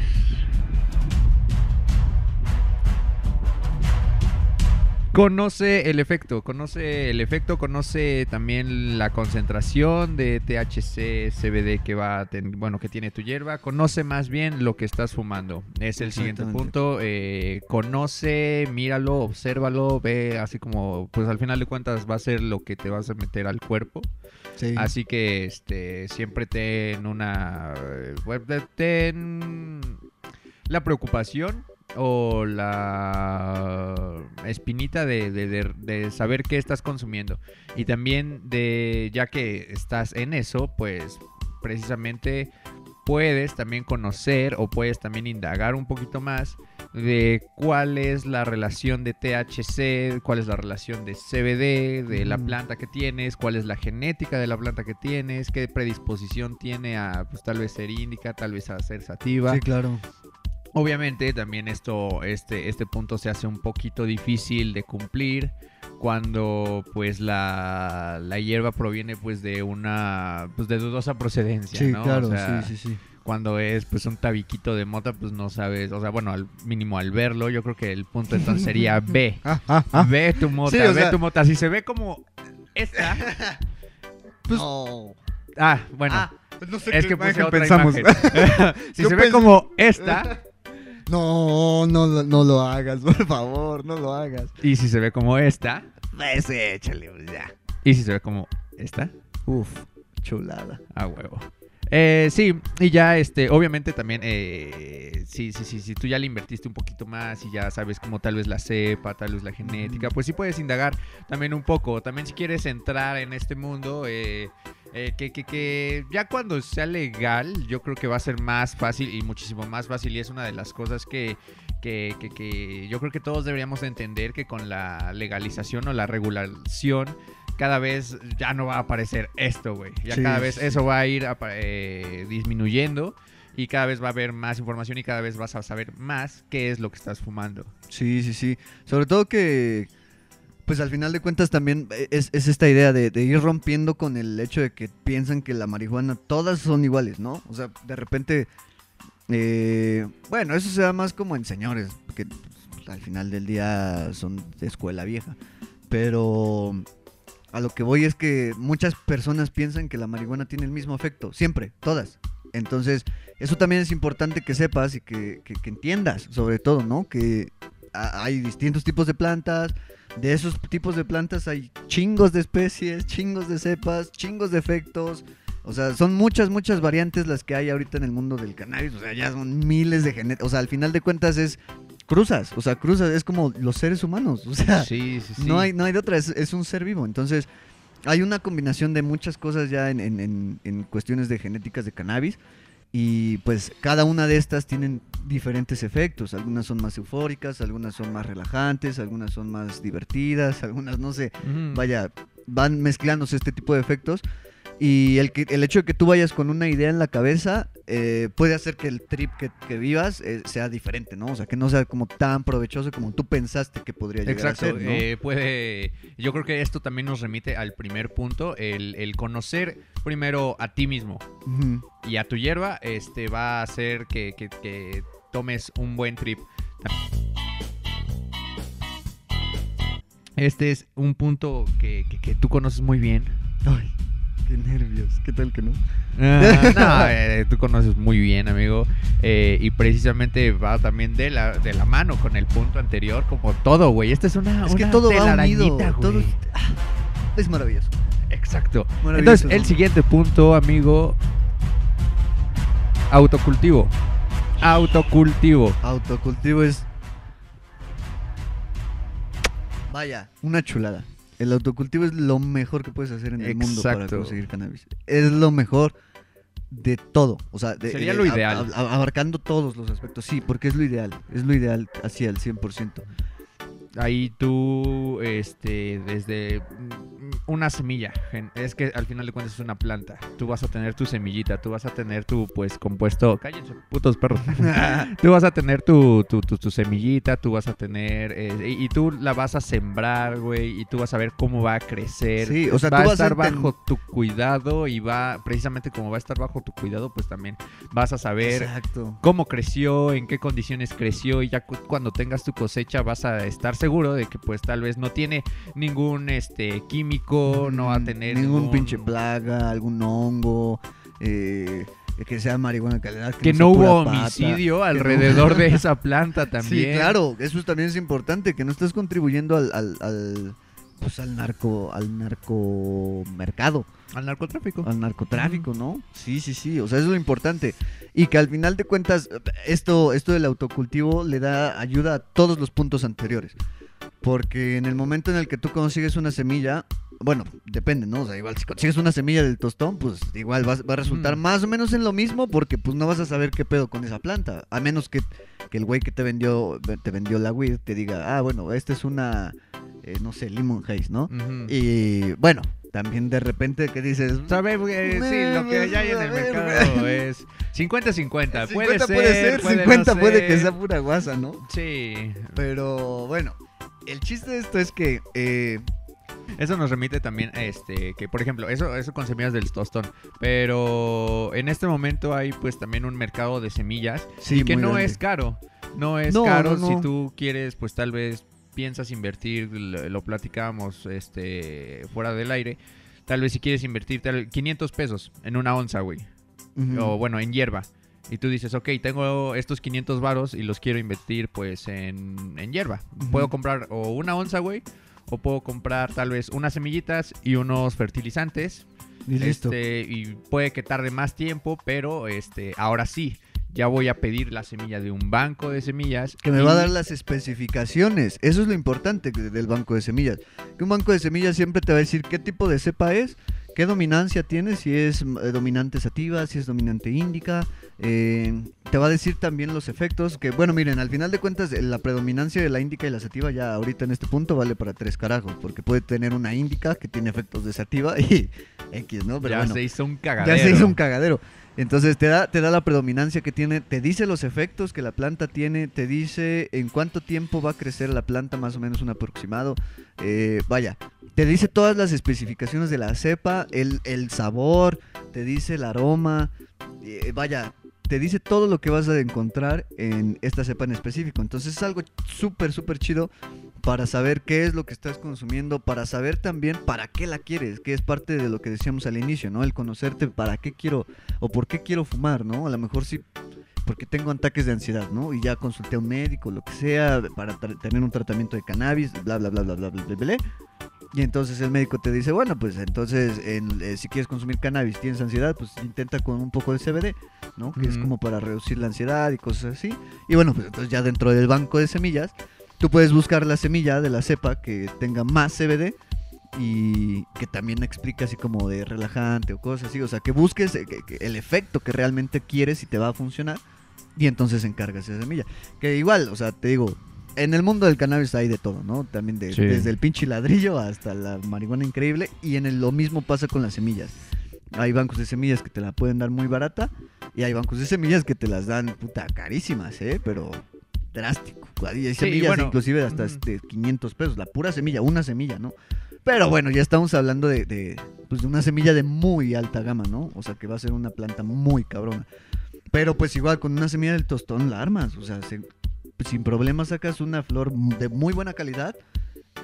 Conoce el efecto, conoce el efecto, conoce también la concentración de THC, CBD que va a ten- bueno que tiene tu hierba, conoce más bien lo que estás fumando. Es el siguiente punto. eh, conoce, míralo, obsérvalo, ve así como, pues al final de cuentas va a ser lo que te vas a meter al cuerpo. Sí. Así que este siempre ten una eh, ten la preocupación o la espinita de, de- de- de saber qué estás consumiendo. Y también de ya que estás en eso, pues precisamente puedes también conocer o puedes también indagar un poquito más de cuál es la relación de THC, cuál es la relación de CBD, de la planta que tienes, cuál es la genética de la planta que tienes, qué predisposición tiene a pues tal vez ser índica, tal vez a ser sativa. Sí, claro. Obviamente también esto, este, este punto se hace un poquito difícil de cumplir cuando pues la, la hierba proviene pues de una pues de dudosa procedencia, Sí, ¿no? O claro, sea, sí, sí, sí. Cuando es pues un tabiquito de mota pues no sabes, o sea, bueno, al mínimo al verlo yo creo que el punto entonces sería (laughs) ve, Ah, ah, ah. ve tu mota, Sí, ve sea- tu mota, si se ve como esta, (laughs) Pues- ah, bueno, Ah, pues no sé es qué que puse imagen otra pensamos. imagen. (laughs) si Yo se ve como esta No, no, lo- no lo hagas, (laughs) por favor, no lo hagas. y si se ve como esta Pues échale, pues, ya. y si se ve como esta, Uf, chulada. A huevo. Eh, sí, y ya, este, obviamente también, eh, sí, sí, sí, si tú ya le invertiste un poquito más y ya sabes como tal vez la cepa, tal vez la genética, pues sí puedes indagar también un poco. También si quieres entrar en este mundo, eh, eh, que, que, que ya cuando sea legal, yo creo que va a ser más fácil y muchísimo más fácil y es una de las cosas que, que, que, que yo creo que todos deberíamos de entender que con la legalización o la regulación cada vez ya no va a aparecer esto, güey. Ya Sí, cada vez sí. eso va a ir eh, disminuyendo y cada vez va a haber más información y cada vez vas a saber más qué es lo que estás fumando. Sí, sí, sí. Sobre todo que, pues al final de cuentas también es, es esta idea de, ir rompiendo con el hecho de que piensan que la marihuana todas son iguales, ¿no? O sea, de repente, eh, bueno, eso se da más como en señores, que pues, al final del día son de escuela vieja. Pero a lo que voy es que muchas personas piensan que la marihuana tiene el mismo efecto, siempre, todas. Entonces, eso también es importante que sepas y que, entiendas, sobre todo, ¿no? Que hay distintos tipos de plantas, de esos tipos de plantas hay chingos de especies, chingos de cepas, chingos de efectos. O sea, son muchas, muchas variantes las que hay ahorita en el mundo del cannabis. O sea, ya son miles de genéticas. O sea, al final de cuentas es cruzas. O sea, cruzas es como los seres humanos. O sea, Sí, sí, sí. no hay, no hay de otra, es, es un ser vivo. Entonces, hay una combinación de muchas cosas ya en, en- en- en cuestiones de genéticas de cannabis. Y pues cada una de estas tienen diferentes efectos. Algunas son más eufóricas, algunas son más relajantes, algunas son más divertidas, algunas no sé. Vaya, van mezclándose este tipo de efectos. Y el, que, el hecho de que tú vayas con una idea en la cabeza eh, puede hacer que el trip que, que vivas eh, sea diferente, ¿no? O sea, que no sea como tan provechoso como tú pensaste que podría llegar Exacto, a ser, ¿no? eh, puede. Yo creo que esto también nos remite al primer punto, el, el conocer primero a ti mismo y a tu hierba, este va a hacer que, que- que tomes un buen trip. Este es un punto que, que- que tú conoces muy bien. Ay, qué nervios. ¿Qué tal que no? Ah, no, (laughs) eh, tú conoces muy bien, amigo. Eh, y precisamente va también de la, de la mano con el punto anterior, como todo, güey. Esta es una. es que todo va unido. Todo ah, es maravilloso. Exacto. Maravilloso. Entonces, el siguiente punto, amigo. Autocultivo. Autocultivo. Autocultivo es. Vaya, una chulada. El autocultivo es lo mejor que puedes hacer en el mundo para conseguir cannabis. Es lo mejor de todo. O sea, de- Sería de- lo ideal. abarcando todos los aspectos. Sí, porque es lo ideal. Es lo ideal así al 100%. Ahí tú, este, desde... mm, una semilla. Es que al final de cuentas es una planta. Tú vas a tener tu semillita, tú vas a tener tu, pues, compuesto. Cállense, putos perros. (laughs) tú vas a tener tu, tu, tu, tu semillita, tú vas a tener. eh, y, y tú la vas a sembrar, güey. Y tú vas a ver cómo va a crecer. Sí, o sea, va tú a vas a estar bajo tu cuidado y va, precisamente como va a estar bajo tu cuidado, pues también vas a saber Exacto. cómo creció, en qué condiciones creció y ya cu- cuando tengas tu cosecha vas a estar seguro de que pues tal vez no tiene ningún este químico, no va a Mm, tener ningún, pinche plaga, algún hongo, eh, que sea marihuana calidad. que no hubo pata. homicidio no- alrededor de (laughs) esa planta también. Sí, claro, eso también es importante, que no estás contribuyendo al, al, al, pues al narco, al narcomercado, Al narcotráfico. al narcotráfico, ¿no? Sí, sí, sí, o sea, eso es lo importante. Y que al final de cuentas, esto, esto del autocultivo le da ayuda a todos los puntos anteriores. Porque en el momento en el que tú consigues una semilla, bueno, depende, ¿no? O sea, igual si consigues una semilla del tostón, pues igual va, va a resultar Mm. más o menos en lo mismo porque pues no vas a saber qué pedo con esa planta. A menos que, que el güey que te vendió, te vendió la weed te diga, ah, bueno, esta es una, eh, no sé, limon haze, ¿no? Y bueno, también de repente que dices... Sabe, güey, sí, lo que ya hay en el mercado (laughs) es 50-50. Puede 50 ser, puede ser, puede no 50 puede que ser. sea pura guasa, ¿no? Sí, Pero bueno, el chiste de esto es que... eh, Eso nos remite también a este, que por ejemplo, eso, eso con semillas del tostón. Pero en este momento hay pues también un mercado de semillas sí, y que no grande. es caro. No es No, caro no, si tú quieres, pues tal vez piensas invertir, lo, lo platicábamos este, fuera del aire. Tal vez si quieres invertir tal, 500 pesos en una onza, güey. O bueno, en hierba. Y tú dices, ok, tengo estos 500 varos y los quiero invertir pues en, en hierba. Puedo comprar o una onza, güey. O puedo comprar tal vez unas semillitas y unos fertilizantes. Y listo. Este, y puede que tarde más tiempo, pero este, ahora sí, ya voy a pedir la semilla de un banco de semillas. Que me y- va a dar las especificaciones. Eso es lo importante del banco de semillas. Que un banco de semillas siempre te va a decir qué tipo de cepa es, qué dominancia tiene, si es eh, dominante sativa, si es dominante índica. eh, te va a decir también los efectos. Que bueno, miren, al final de cuentas, eh, la predominancia de la índica y la sativa ya ahorita en este punto vale para tres carajos. Porque puede tener una índica que tiene efectos de sativa (laughs) y X, ¿no? Pero ya bueno. se hizo un cagadero. Ya se hizo un cagadero. Entonces te da, te da la predominancia que tiene, te dice los efectos que la planta tiene, te dice en cuánto tiempo va a crecer la planta, más o menos un aproximado. Eh, vaya, te dice todas las especificaciones de la cepa, el, el sabor, te dice el aroma, eh, vaya, te dice todo lo que vas a encontrar en esta cepa en específico. Entonces es algo súper, súper chido para saber qué es lo que estás consumiendo, para saber también para qué la quieres, que es parte de lo que decíamos al inicio, ¿no? El conocerte para qué quiero o por qué quiero fumar, ¿no? A lo mejor sí porque tengo ataques de ansiedad, ¿no? Y ya consulté a un médico, lo que sea, para tener un tratamiento de cannabis, bla, bla, bla, bla, bla, bla, bla, bla. Y entonces el médico te dice, bueno, pues entonces en- eh, si quieres consumir cannabis, tienes ansiedad, pues intenta con un poco de CBD, ¿no? Que es Ujú. como para reducir la ansiedad y cosas así. Y bueno, pues entonces ya dentro del banco de semillas, tú puedes buscar la semilla de la cepa que tenga más CBD y que también explica así como de relajante o cosas así. O sea, que busques eh, el efecto que realmente quieres y te va a funcionar y entonces encargas esa semilla. Que igual, o sea, te digo, en el mundo del cannabis hay de todo, ¿no? También de- Sí. desde el pinche ladrillo hasta la marihuana increíble y en el, lo mismo pasa con las semillas. Hay bancos de semillas que te la pueden dar muy barata y hay bancos de semillas que te las dan puta carísimas, ¿eh? Pero drástico. Hay Sí, semillas bueno, inclusive hasta ujú. este, 500 pesos, la pura semilla, una semilla, ¿no? Pero bueno, ya estamos hablando de, de, pues, de una semilla de muy alta gama, ¿no? O sea, que va a ser una planta muy cabrona. Pero pues igual con una semilla del tostón la armas, o sea, se- sin problema sacas una flor de muy buena calidad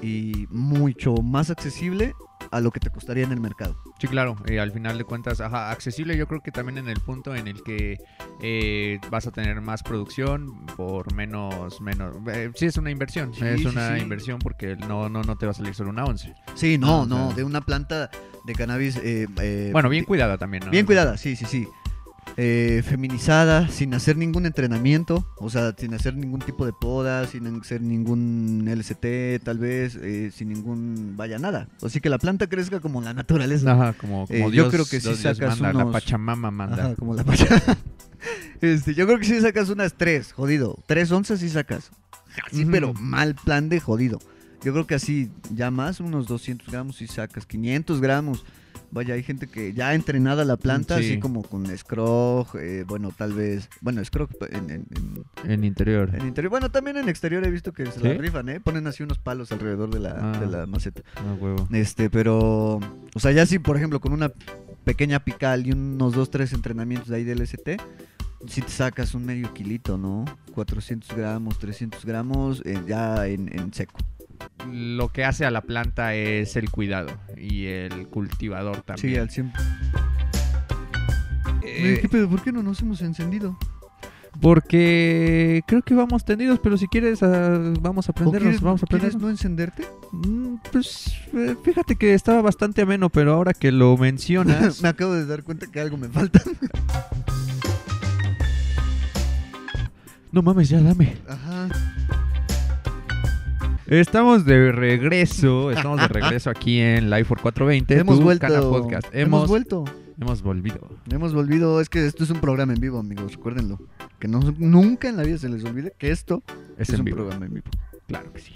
y mucho más accesible a lo que te costaría en el mercado. Sí, claro, eh, al final de cuentas, ajá, accesible yo creo que también en el punto en el que eh, vas a tener más producción por menos, menos, eh, sí es una inversión, Sí, es sí, una sí. inversión porque no, no, no te va a salir solo una once. Sí, no, Ah, o no, sea- de una planta de cannabis... eh, eh, Bueno, bien cuidada también, ¿no? Bien cuidada, sí, sí, sí. Eh, feminizada, sin hacer ningún entrenamiento, o sea, sin hacer ningún tipo de poda, sin hacer ningún LCT, tal vez, eh, sin ningún, vaya, nada. Así que la planta crezca como la naturaleza. Ajá, como, como Eh, yo Dios, creo que sí Dios sacas manda, la unos- Pachamama manda. Ajá, como la (laughs) este, yo creo que sí sacas unas tres, jodido. Tres onzas sí sacas. Así, Ujú. pero mal plan de jodido. Yo creo que así, ya más, unos 200 gramos y sacas 500 gramos. Vaya, hay gente que ya ha entrenada la planta, Sí. así como con scrog, eh, bueno, tal vez, bueno, scrog en, en- en- En interior. en interior. Bueno, también en exterior he visto que se la ¿Sí? rifan, ¿eh? Ponen así unos palos alrededor de la, Ah. de la maceta. Ah, huevo. Este, pero, o sea, ya sí, por ejemplo, con una pequeña pical y unos dos, tres entrenamientos de ahí del ST, si te sacas un medio kilito, ¿no? 400 gramos, 300 gramos, eh, ya en, en seco. Lo que hace a la planta es el cuidado y el cultivador Sí, también. al 100. Eh, ¿Qué pedo? ¿Por qué no nos hemos encendido? porque creo que vamos tendidos, pero si quieres ah, vamos a ¿O prendernos, quieres, vamos a quieres no encenderte? Mm, Pues eh, fíjate que estaba bastante ameno, pero ahora que lo mencionas, (laughs) me acabo de dar cuenta que algo me falta. no mames, ya dame. Ajá. Estamos de regreso, estamos de regreso aquí en Live for 420, Hemos tu vuelto. podcast. Hemos Hemos, vuelto. hemos volvido. Hemos volvido. Es que esto es un programa en vivo, amigos. Recuérdenlo. Que no, nunca en la vida se les olvide que esto Es, es, un vivo. programa en vivo. Claro que sí.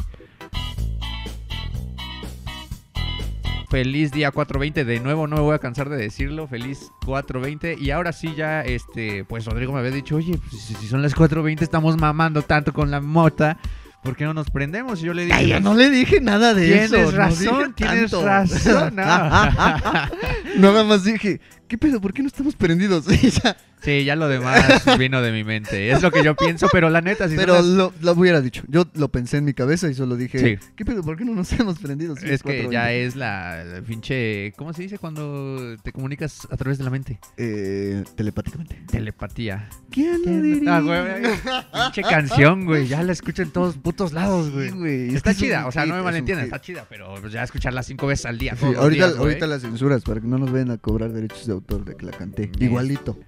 Feliz día 420, de nuevo no me voy a cansar de decirlo, feliz 420 y ahora sí ya, este, pues Rodrigo me había dicho, oye, pues, si si son las 420 estamos mamando tanto con la mota, ¿por qué no nos prendemos? Y yo le dije, Ay, pues, no le dije nada de tienes eso. no razón, dije tienes (laughs) razón. no. Nada más dije, ¿qué pedo? ¿Por qué no estamos prendidos? (laughs) Y ya. Sí, ya lo demás (laughs) vino de mi mente, es lo que yo pienso, pero la neta, si Pero las- lo, lo hubiera dicho. Yo lo pensé en mi cabeza y solo dije, Sí. ¿qué pedo? ¿Por qué no nos (laughs) hemos prendido? Es que 4:20. ya es la, la pinche, ¿cómo se dice cuando te comunicas a través de la mente? Eh, telepáticamente. Telepatía. ¿Quién lo diría? Ah, güey. Pinche canción, güey. Ya la escucho en todos putos lados, Sí, güey. güey. es Está es chida, o sea, no me malentiendan, está chida, pero pues ya escucharla cinco veces al día. Sí, ahorita, días, ahorita las censuras para que no nos vayan a cobrar derechos de autor de que la canté. Igualito.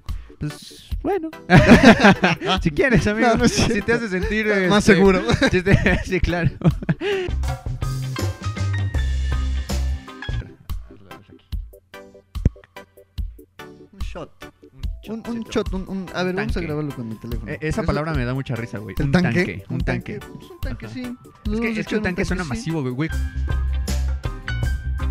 Pues bueno. (laughs) si quieres, amigo. No, no es si te hace sentir. Más este, seguro. (laughs) sí, claro. un shot. Un, shot. Un, un- a ver, vamos a tanque. grabarlo con mi teléfono. Eh, Esa palabra me da mucha risa, güey. ¿El Un tanque? tanque. Un tanque. Pues un tanque, Ajá. sí. Es que, es que un tanque suena tanque, sí. masivo, güey.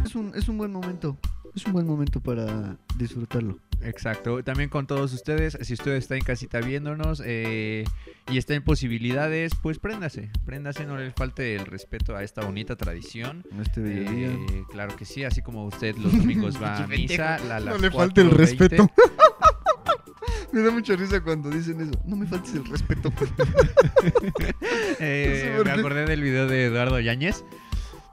Es un, es un buen momento. Es un buen momento para disfrutarlo. Exacto, también con todos ustedes, si usted está en casita viéndonos eh, y está en posibilidades, pues préndase, préndase, no le falte el respeto a esta bonita tradición. Este bello día. Eh, claro que sí, así como usted los domingos (laughs) va a misa, la- No le falte el 4:20. respeto. (laughs) (laughs) Me da mucha risa cuando dicen eso. No me faltes el respeto. Eh, No sé por me acordé del video de Eduardo Yáñez.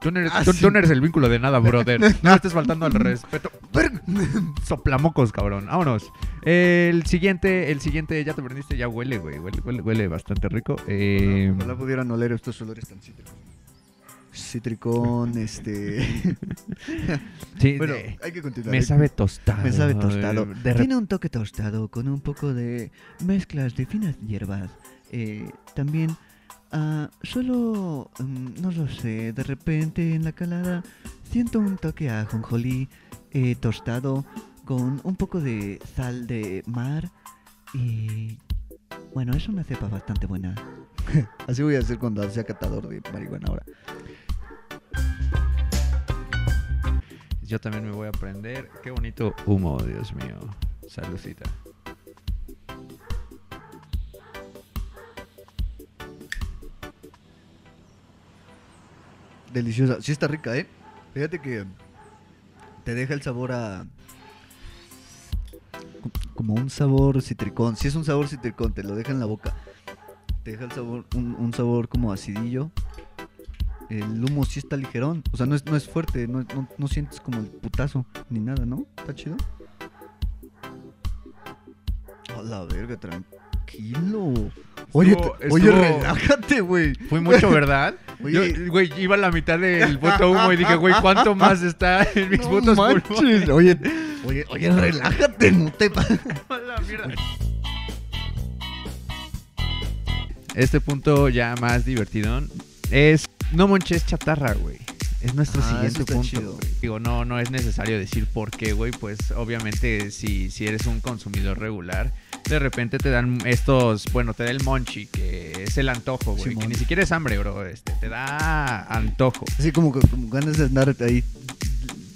Tú no, eres, Ah, tú- sí. tú no eres el vínculo de nada, brother. (laughs) No estés faltando al respeto. (laughs) Soplamocos, cabrón. Vámonos. El siguiente, el siguiente, ya te prendiste, ya huele, güey. Huele, huele, huele bastante rico. Eh, Ojalá pudieran oler estos olores tan cítricos. Citricón, este. (laughs) sí, bueno, de- hay que continuar. me sabe tostado. Me sabe tostado. De repente Tiene un toque tostado con un poco de mezclas de finas hierbas. Eh, también, ah, solo, mm, no lo sé, de repente en la calada siento un toque a ajonjolí eh, tostado con un poco de sal de mar y... Bueno, es una cepa bastante buena. (laughs) Así voy a hacer cuando sea catador de marihuana ahora. Yo también me voy a prender. Qué bonito humo, Dios mío. Saludcita. Deliciosa. Sí está rica, ¿eh? Fíjate que te deja el sabor a... Como un sabor citricón. Si es un sabor citricón, te lo deja en la boca. Te deja el sabor, un, un sabor como acidillo. El humo sí está ligerón. O sea, no es, no es fuerte. No, no- no sientes como el putazo ni nada, ¿no? ¿Está chido? A la verga, tranquilo. Oye, Estuvo- oye, relájate, güey. Fui mucho, ¿verdad? Güey, iba a la mitad del puto humo y dije, güey, ¿cuánto más está en mis No manches. pulmones? Oye, oye, oye, relájate, no te (laughs) la mierda. Este punto ya más divertidón es no monches chatarra, güey. Es nuestro Ah, siguiente punto. Digo, no, no es necesario decir por qué, güey. Pues obviamente si, si eres un consumidor regular, de repente te dan estos, bueno, te da el monchi, que es el antojo, güey. Que ni siquiera es hambre, bro. Este, te da antojo. Así como, como ganas de andar ahí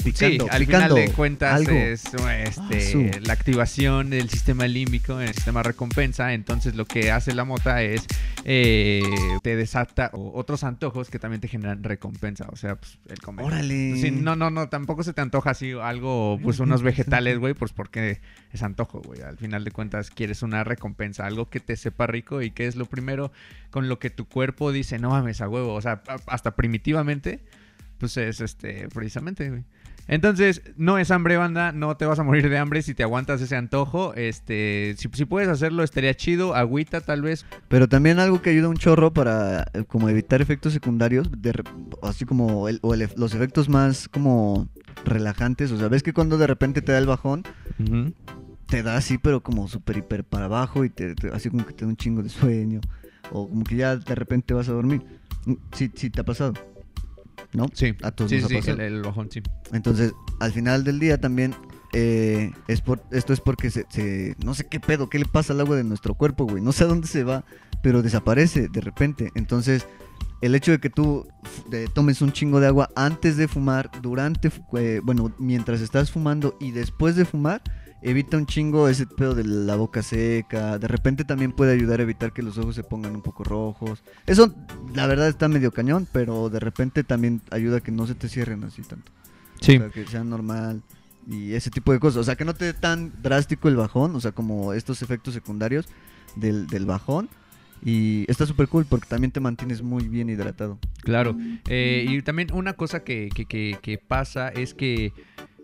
picando, sí, al picando final de cuentas algo. es este, Ah, la activación del sistema límbico, el sistema recompensa. Entonces lo que hace la mota es eh, te desata otros antojos que también te generan recompensa. O sea, pues el comer. Órale. Sí, no, no, no, tampoco se te antoja así algo, pues unos vegetales, güey, pues porque es antojo, güey. Al final de cuentas quieres una recompensa, algo que te sepa rico y que es lo primero con lo que tu cuerpo dice, no mames, a huevo. O sea, hasta primitivamente, pues es este, precisamente, güey. Entonces, no es hambre, banda, no te vas a morir de hambre si te aguantas ese antojo. Este, si, si puedes hacerlo, estaría chido. Agüita, tal vez. Pero también algo que ayuda un chorro para eh, como evitar efectos secundarios, de así como el- o el los efectos más como relajantes. O sea, ves que cuando de repente te da el bajón, te da así, pero como súper hiper para abajo y te, te- así como que te da un chingo de sueño. O como que ya de repente vas a dormir. Mm, Sí, sí te ha pasado. ¿No? Sí, A todos sí, nos ha sí, pasado. el, el bajón, sí. Entonces, al final del día también, eh, es por, esto es porque se, se- no sé qué pedo, qué le pasa al agua de nuestro cuerpo, güey. No sé a dónde se va, pero desaparece de repente. Entonces, el hecho de que tú de- tomes un chingo de agua antes de fumar, durante, eh, bueno, mientras estás fumando y después de fumar, evita un chingo ese pedo de la boca seca. De repente también puede ayudar a evitar que los ojos se pongan un poco rojos. Eso, la verdad, está medio cañón, pero de repente también ayuda a que no se te cierren así tanto. Sí. O sea, que sea normal y ese tipo de cosas. O sea, que no te dé tan drástico el bajón, o sea, como estos efectos secundarios del, del bajón. Y está súper cool porque también te mantienes muy bien hidratado. Claro. Eh, y también una cosa que, que- que- que pasa es que,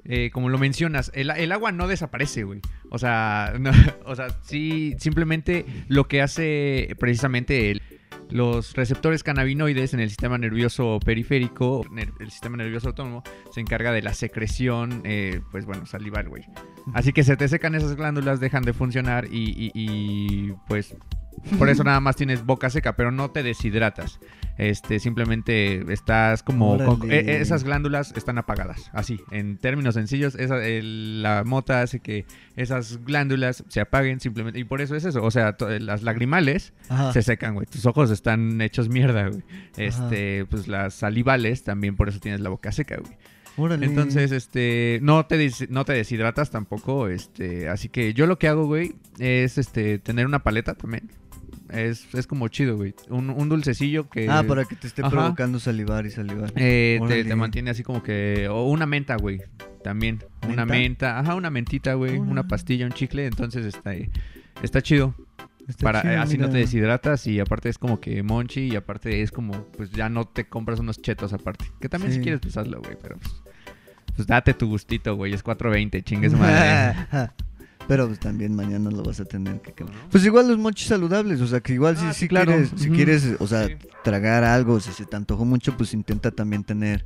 eh, como lo mencionas, el, el agua no desaparece, güey. O sea, (laughs) no- o sea, sí, simplemente lo que hace precisamente el- los receptores cannabinoides en el sistema nervioso periférico, el sistema nervioso autónomo, se encarga de la secreción, eh, pues bueno, salival, güey. Así que se te secan esas glándulas, dejan de funcionar y, y- y, pues por eso nada más tienes boca seca, pero no te deshidratas. Este, simplemente estás como... con- Órale. e- esas glándulas están apagadas. Así, en términos sencillos, esa- el- la mota hace que esas glándulas se apaguen simplemente. Y por eso es eso. O sea, to- las lagrimales Ajá. se secan, güey. Tus ojos están hechos mierda, güey. Este, pues las salivales también por eso tienes la boca seca, güey. Órale. Entonces, este, no te, no te deshidratas tampoco, este, así que yo lo que hago, güey, es, este, tener una paleta también. Es, es como chido, güey. Un, un dulcecillo que... Ah, para que te esté Ajá. provocando salivar y salivar. eh, te, te mantiene así como que... O una menta, güey. También. Una ¿Menta? Ajá, una mentita, güey. Una pastilla, un chicle. Entonces está, está chido. Está para, chido, así no te deshidratas y aparte es como que monchi y aparte es como... Pues ya no te compras unos chetos aparte. Que también si quieres pues hazlo, güey. Pero pues... Pues date tu gustito, güey. Es 4.20, chingue su madre. (laughs) (laughs) Pero pues también mañana lo vas a tener que quemar. Pues igual los mochis saludables, o sea que igual Ah, si, sí, si claro. quieres, si quieres, o sea, Sí. tragar algo, si se te antojó mucho, pues intenta también tener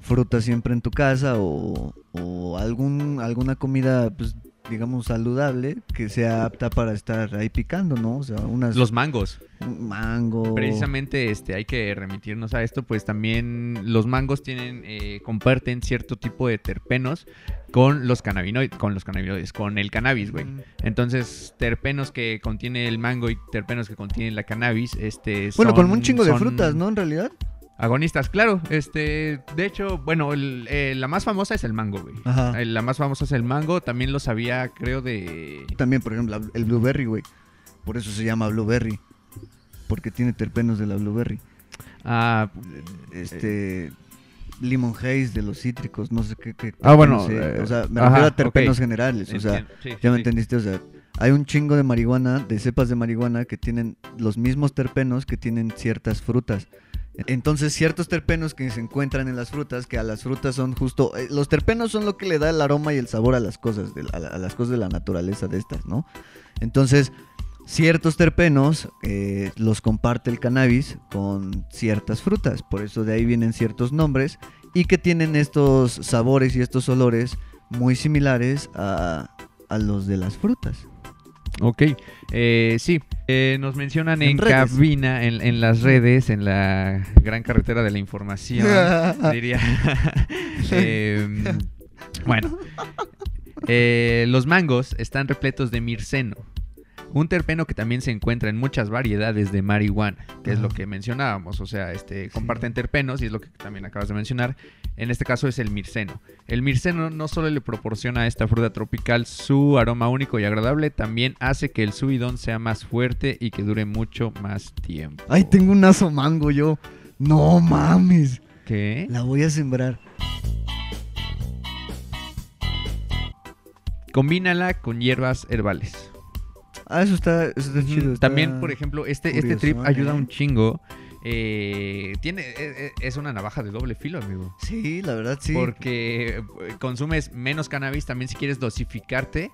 fruta siempre en tu casa o, o algún alguna comida, pues digamos saludable que sea apta para estar ahí picando, ¿no? O sea, unas Los mangos. mango. Precisamente este, hay que remitirnos a esto, pues también los mangos tienen, eh, comparten cierto tipo de terpenos con los cannabinoides, con los cannabinoides, con el cannabis, güey. Entonces, terpenos que contiene el mango y terpenos que contiene la cannabis, este, Bueno, con un chingo de frutas, ¿no? En realidad. Agonistas, claro. Este, de hecho, bueno, el- eh, la más famosa es el mango, güey. Ajá. Eh, La más famosa es el mango. También lo sabía, creo, de También, por ejemplo, el blueberry, güey. Por eso se llama blueberry. Porque tiene terpenos de la blueberry. ah, Este. Lemon haze de los cítricos, no sé qué. qué Ah, bueno, eh, o sea, me ajá, refiero a terpenos generales. O sea. Sí, ya me entendiste. O sea, hay un chingo de marihuana, de cepas de marihuana que tienen los mismos terpenos que tienen ciertas frutas. Entonces, ciertos terpenos que se encuentran en las frutas, que a las frutas son justo. eh, los terpenos son lo que le da el aroma y el sabor a las cosas, de, a las cosas de la naturaleza de estas, ¿no? Entonces, ciertos terpenos eh, los comparte el cannabis con ciertas frutas. Por eso de ahí vienen ciertos nombres y que tienen estos sabores y estos olores muy similares a, a los de las frutas. Ok, eh, sí, eh, nos mencionan en, cabina, en, en las redes, en la gran carretera de la información, (laughs) diría. (laughs) Bueno, los mangos están repletos de mirceno. Un terpeno que también se encuentra en muchas variedades de marihuana, que es lo que mencionábamos, o sea, este, comparten terpenos y es lo que también acabas de mencionar. En este caso es el mirceno. El mirceno no solo le proporciona a esta fruta tropical su aroma único y agradable, también hace que el subidón sea más fuerte y que dure mucho más tiempo. Ay, tengo un aso mango yo. No mames. ¿Qué? La voy a sembrar. Combínala con hierbas herbales. Ah, eso está, eso está chido. está También, por ejemplo, este, este trip ¿eh? ayuda un chingo. Eh, tiene, eh, eh, es una navaja de doble filo, amigo. Sí, la verdad sí. Porque eh, consumes menos cannabis también si quieres dosificarte.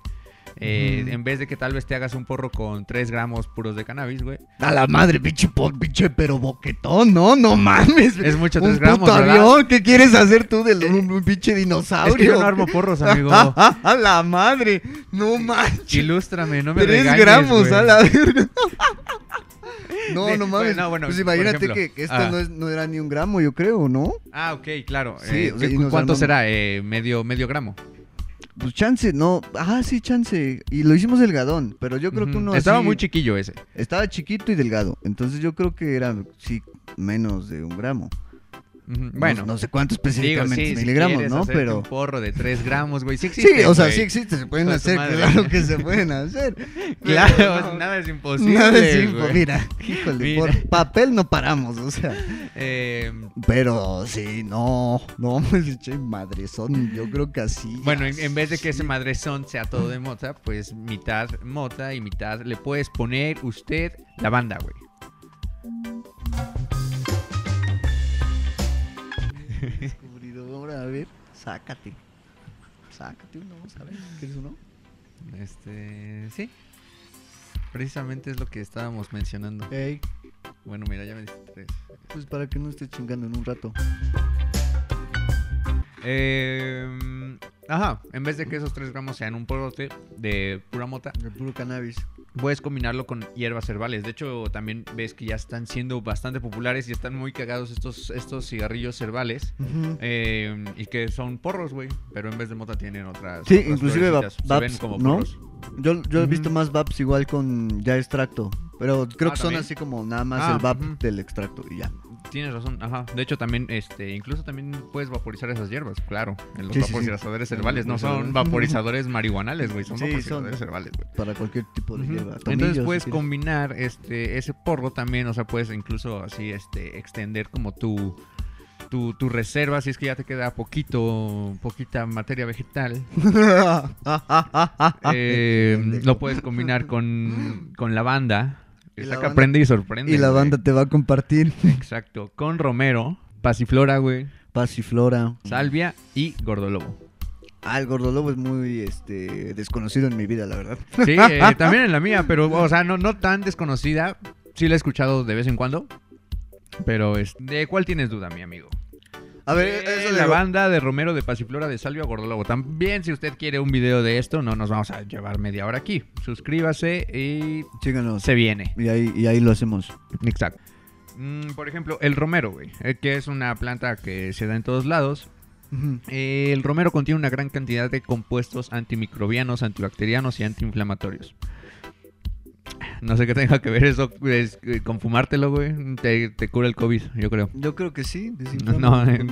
Eh. En vez de que tal vez te hagas un porro con 3 gramos puros de cannabis, güey. A la madre, pinche pot, pinche pero boquetón, no, no mames. Es mucho un 3 gramos, puto ¿verdad? avión, ¿qué quieres hacer tú de un, un pinche dinosaurio? Es que yo no armo porros, (laughs) amigo. a la madre, no manches. Ilústrame, no me Tres regañes, gramos güey. a la verga. (laughs) No, De- no mames. bueno, bueno, pues imagínate ejemplo, que, que esto ah. no, es, no era ni un gramo, yo creo, ¿no? Ah, ok, claro. Sí, Eh, o sea, ¿qué- y nos ¿Cuánto armamos- será? Eh, medio, medio gramo. Pues chance, no. Ah, sí, chance. Y lo hicimos delgadón, pero yo creo que uno Estaba así- muy chiquillo ese. Estaba chiquito y delgado. Entonces yo creo que era, sí, menos de un gramo. No- Bueno, No, sé cuántos Digo, específicamente sí, si miligramos, ¿no? Pero. un porro de 3 gramos, güey. Sí, Sí, existe, o sea, sí existe, se pueden hacer, claro que se pueden hacer. (laughs) Claro, Pero no, nada es imposible. Nada es impo- güey. Mira, híjole, Mira. por papel no paramos, o sea. Eh, Pero sí, no, no, (laughs) pues che, madrezón, yo creo que así. bueno, en, en vez de que ese madrezón sea todo de mota, pues mitad mota y mitad le puedes poner usted la banda, güey. A ver, sácate. Sácate uno, ¿sabes? ¿Quieres uno? Este, sí. Precisamente es lo que estábamos mencionando. Ey, Bueno, mira, ya me diste tres. pues para que no estés chingando en un rato. Eh, ajá, en vez de que esos 3 gramos sean un porrote de pura mota, El puro cannabis. puedes combinarlo con hierbas herbales. De hecho, también ves que ya están siendo bastante populares y están muy cagados estos, estos cigarrillos herbales. Eh, y que son porros, güey. Pero en vez de mota tienen otras. Sí, otras inclusive vaps, ven como ¿no? porros. Yo, yo he visto más VAPs igual con ya extracto. Pero creo Ah, que son ¿también? así como nada más Ah, el VAP del extracto y ya. Tienes razón, ajá. De hecho, también, este, incluso también puedes vaporizar esas hierbas, claro. En los Sí, sí, sí. vaporizadores Los herbales. No son (laughs) vaporizadores. marihuanales, güey. Son Sí, vaporizadores son. herbales, güey. Para cualquier tipo de hierba. Entonces puedes si combinar este ese porro también, o sea, puedes incluso así este extender como tu tu, tu reserva si es que ya te queda poquito poquita materia vegetal. (laughs) Eh, lo puedes combinar con con lavanda. Banda- aprende y sorprende. Y la güey. banda te va a compartir (laughs) Exacto, con romero, pasiflora, güey, pasiflora. salvia y gordolobo. Ah, el gordolobo es muy este desconocido en mi vida, la verdad. Sí, eh, (laughs) también en la mía, pero, o sea, no, no tan desconocida. Sí la he escuchado de vez en cuando. Pero, es, ¿de cuál tienes duda, mi amigo? A ver, Eh, eso la de banda de Romero de Pasiflora de Salvia Gordolobo. También, si usted quiere un video de esto, no nos vamos a llevar media hora aquí. Suscríbase y Síganos. se viene. Y ahí, y ahí lo hacemos. Exacto. Mm, por ejemplo, el romero, güey, eh, que es una planta que se da en todos lados. Eh, el romero contiene una gran cantidad de compuestos antimicrobianos, antibacterianos y antiinflamatorios. No sé qué tenga que ver eso pues, eh, con fumártelo, güey. Te, te cura el COVID, yo creo. Yo creo que sí. (laughs) No, eh.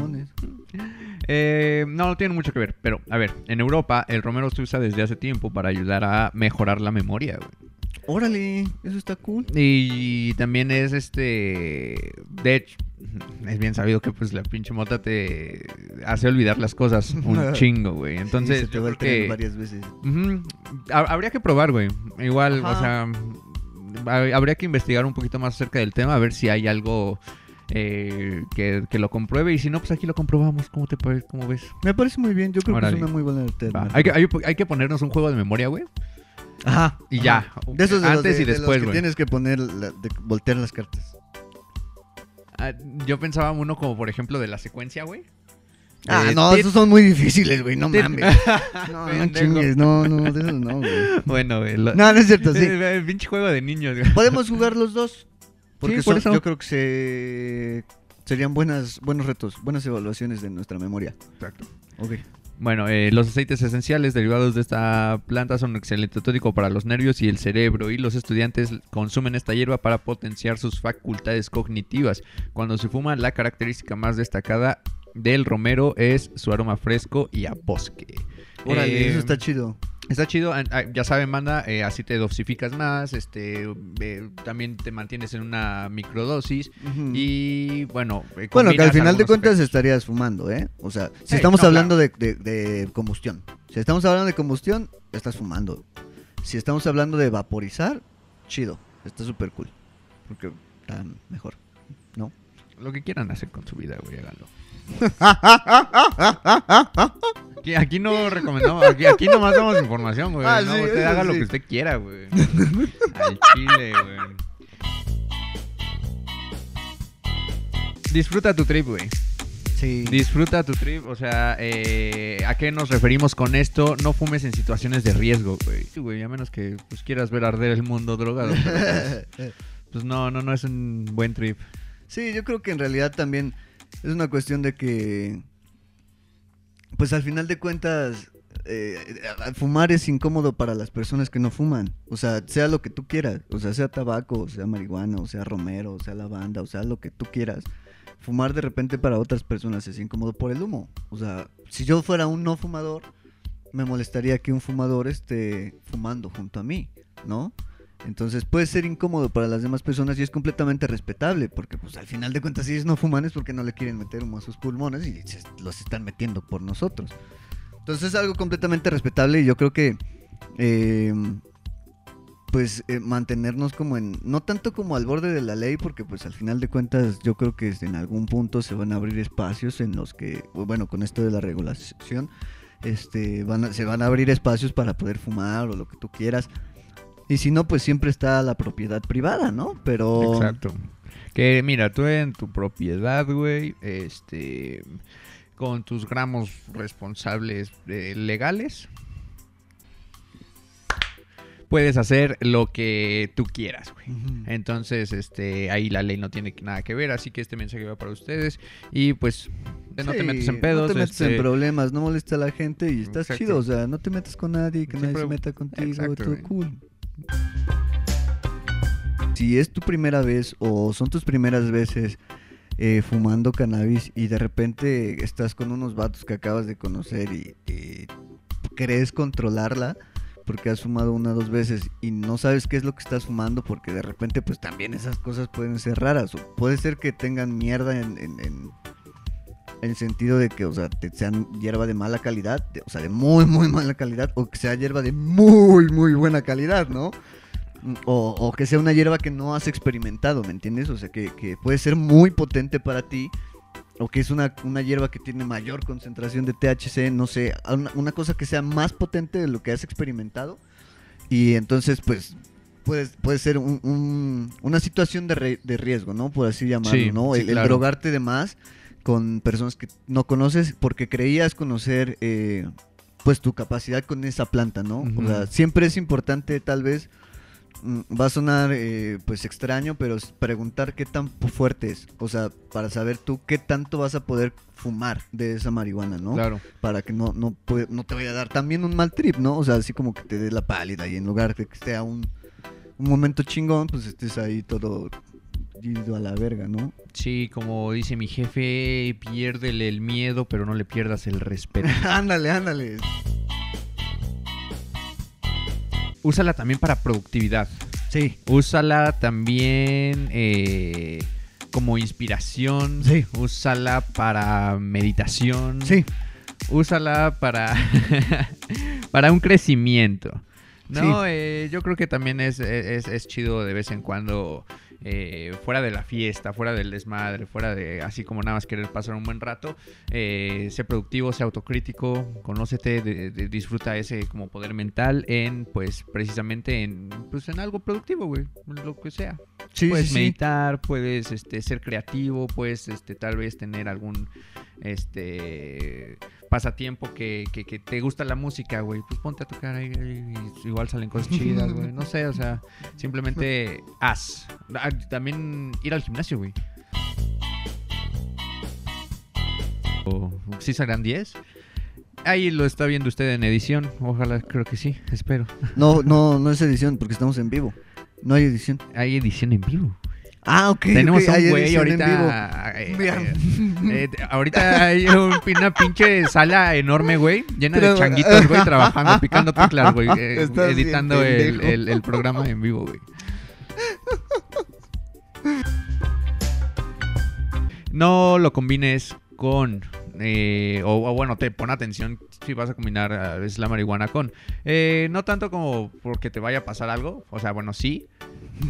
Eh, no, no tiene mucho que ver. Pero, a ver, en Europa el romero se usa desde hace tiempo para ayudar a mejorar la memoria, güey. Órale, eso está cool. Y también es este. De hecho, (laughs) es bien sabido que pues la pinche mota te hace olvidar las cosas (laughs) un chingo, güey. Entonces, Sí, se te va tren que. varias veces. Habría que probar, güey. Igual, Ajá. o sea, ha- habría que investigar un poquito más acerca del tema, a ver si hay algo eh, que, que lo compruebe. Y si no, pues aquí lo comprobamos. ¿Cómo te parece? ¿Cómo ves? Me parece muy bien. Yo creo Órale. que es una muy buena Va. alternativa. Hay, que, hay, hay que ponernos un juego de memoria, güey. Ajá. Y ajá. ya. De esos de los Antes de- y de los después, que güey. tienes que poner, la- de voltear las cartas. Ah, yo pensaba uno como, por ejemplo, de la secuencia, güey. Ah, Eh, no, esos son muy difíciles, güey. No mames. (laughs) No, no chingues. No, no, de esos no, güey. Bueno, güey. lo- No, no es cierto, sí. (laughs) Eh, el pinche juego de niños, güey. Podemos jugar los dos. Porque Sí, por son- eso. yo creo que se serían buenas, buenos retos, buenas evaluaciones de nuestra memoria. Exacto. Ok. Bueno, eh, los aceites esenciales derivados de esta planta son un excelente tónico para los nervios y el cerebro y los estudiantes consumen esta hierba para potenciar sus facultades cognitivas. Cuando se fuma, la característica más destacada del romero es su aroma fresco y a bosque. Órale, Eh, eso está chido. Está chido, ah, ya saben, manda, eh, así te dosificas más, este, eh, también te mantienes en una microdosis y bueno, eh, Bueno, que al final de cuentas efectos. estarías fumando, ¿eh? O sea, si estamos no, hablando de, de- de combustión. Si estamos hablando de combustión, estás fumando. Si estamos hablando de vaporizar, chido. Está súper cool. Porque está mejor. ¿No? Lo que quieran hacer con su vida, güey, háganlo. (laughs) Aquí, aquí no recomendamos, aquí, aquí nomás damos información, güey. Ah, no, sí, usted haga lo que usted quiera, güey. Al chile, güey. Disfruta tu trip, güey. Sí. Disfruta tu trip, o sea, eh, ¿a qué nos referimos con esto? No fumes en situaciones de riesgo, güey. Sí, güey, a menos que pues, quieras ver arder el mundo drogado. pero, pues, pues no, no, no es un buen trip. Sí, yo creo que en realidad también es una cuestión de que, pues al final de cuentas, eh, fumar es incómodo para las personas que no fuman. O sea, sea lo que tú quieras. O sea, sea tabaco, sea marihuana, o sea romero, o sea lavanda, o sea lo que tú quieras. Fumar de repente para otras personas es incómodo por el humo. O sea, si yo fuera un no fumador, me molestaría que un fumador esté fumando junto a mí, ¿no? Entonces puede ser incómodo para las demás personas y es completamente respetable, porque pues al final de cuentas si ellos no fuman es porque no le quieren meter humo a sus pulmones y se- los están metiendo por nosotros. Entonces es algo completamente respetable y yo creo que eh, pues eh, mantenernos como en, no tanto como al borde de la ley, porque pues al final de cuentas yo creo que en algún punto se van a abrir espacios en los que, bueno, con esto de la regulación, este, van a- se van a abrir espacios para poder fumar o lo que tú quieras. Y si no, pues siempre está la propiedad privada, ¿no? Pero... Exacto. Que mira, tú en tu propiedad, güey, este, con tus gramos responsables eh, legales, puedes hacer lo que tú quieras, güey. Entonces, este, ahí la ley no tiene nada que ver, así que este mensaje va para ustedes y pues no te Sí, metas en pedos. No te metas este, en problemas, no molesta a la gente y estás Exacto. chido. O sea, no te metas con nadie, que nadie se meta contigo, Exacto, todo güey. cool. Si es tu primera vez o son tus primeras veces eh, fumando cannabis y de repente estás con unos vatos que acabas de conocer y, y crees controlarla porque has fumado una o dos veces y no sabes qué es lo que estás fumando porque de repente pues también esas cosas pueden ser raras o puede ser que tengan mierda en, en el sentido de que, o sea, te sean hierba de mala calidad, de- o sea, de muy, muy mala calidad, o que sea hierba de muy, muy buena calidad, ¿no? O, o que sea una hierba que no has experimentado, ¿me entiendes? O sea, que, que puede ser muy potente para ti, o que es una, una hierba que tiene mayor concentración de THC, no sé, una, una cosa que sea más potente de lo que has experimentado, y entonces, pues, puede, puede ser un- un- una situación de, re- de riesgo, ¿no? Por así llamarlo, Sí, ¿no? sí, el, el claro. drogarte de más con personas que no conoces porque creías conocer eh, pues tu capacidad con esa planta, ¿no? O sea, siempre es importante tal vez mm, va a sonar eh, pues extraño, pero es preguntar qué tan fu- fuerte es, o sea, para saber tú qué tanto vas a poder fumar de esa marihuana, ¿no? Claro. Para que no no no te vaya a dar también un mal trip, ¿no? O sea, así como que te dé la pálida y en lugar de que esté a un un momento chingón, pues estés ahí todo a la verga, ¿no? Sí, como dice mi jefe, piérdele el miedo, pero no le pierdas el respeto. (laughs) ándale, ándale. Úsala también para productividad. Sí. Úsala también eh, como inspiración. Sí. Úsala para meditación. Sí. Úsala para, (laughs) para un crecimiento. No, Eh, yo creo que también es, es, es chido de vez en cuando, eh, fuera de la fiesta, fuera del desmadre, fuera de así como nada más querer pasar un buen rato, eh, sé productivo, sé autocrítico, conócete, de- de- disfruta ese como poder mental en, pues, precisamente en, pues, en algo productivo, güey, lo que sea. Sí, puedes sí, sí. meditar, puedes este, ser creativo, puedes este, tal vez tener algún este pasatiempo que, que, que te gusta la música, güey. Pues ponte a tocar ahí, y igual salen cosas chidas, güey. No sé, o sea, simplemente (laughs) haz. Ah, También ir al gimnasio, güey. O, ¿Sí serán 10? Ahí lo está viendo usted en edición. Ojalá, creo que sí, espero. No, no, no es edición porque estamos en vivo. No hay edición. Hay edición en vivo. Ah, ok. Tenemos ok, a hay un güey ahorita. eh, eh, eh, ahorita hay un- una pinche sala enorme, güey, llena de changuitos, güey, (laughs) trabajando, picando teclas, güey, (laughs) editando el, pendejo. el- el programa en vivo, güey. No lo combines con. eh, o, o bueno, te pon atención si vas a combinar a veces la marihuana con. eh, no tanto como porque te vaya a pasar algo. O sea, bueno, sí.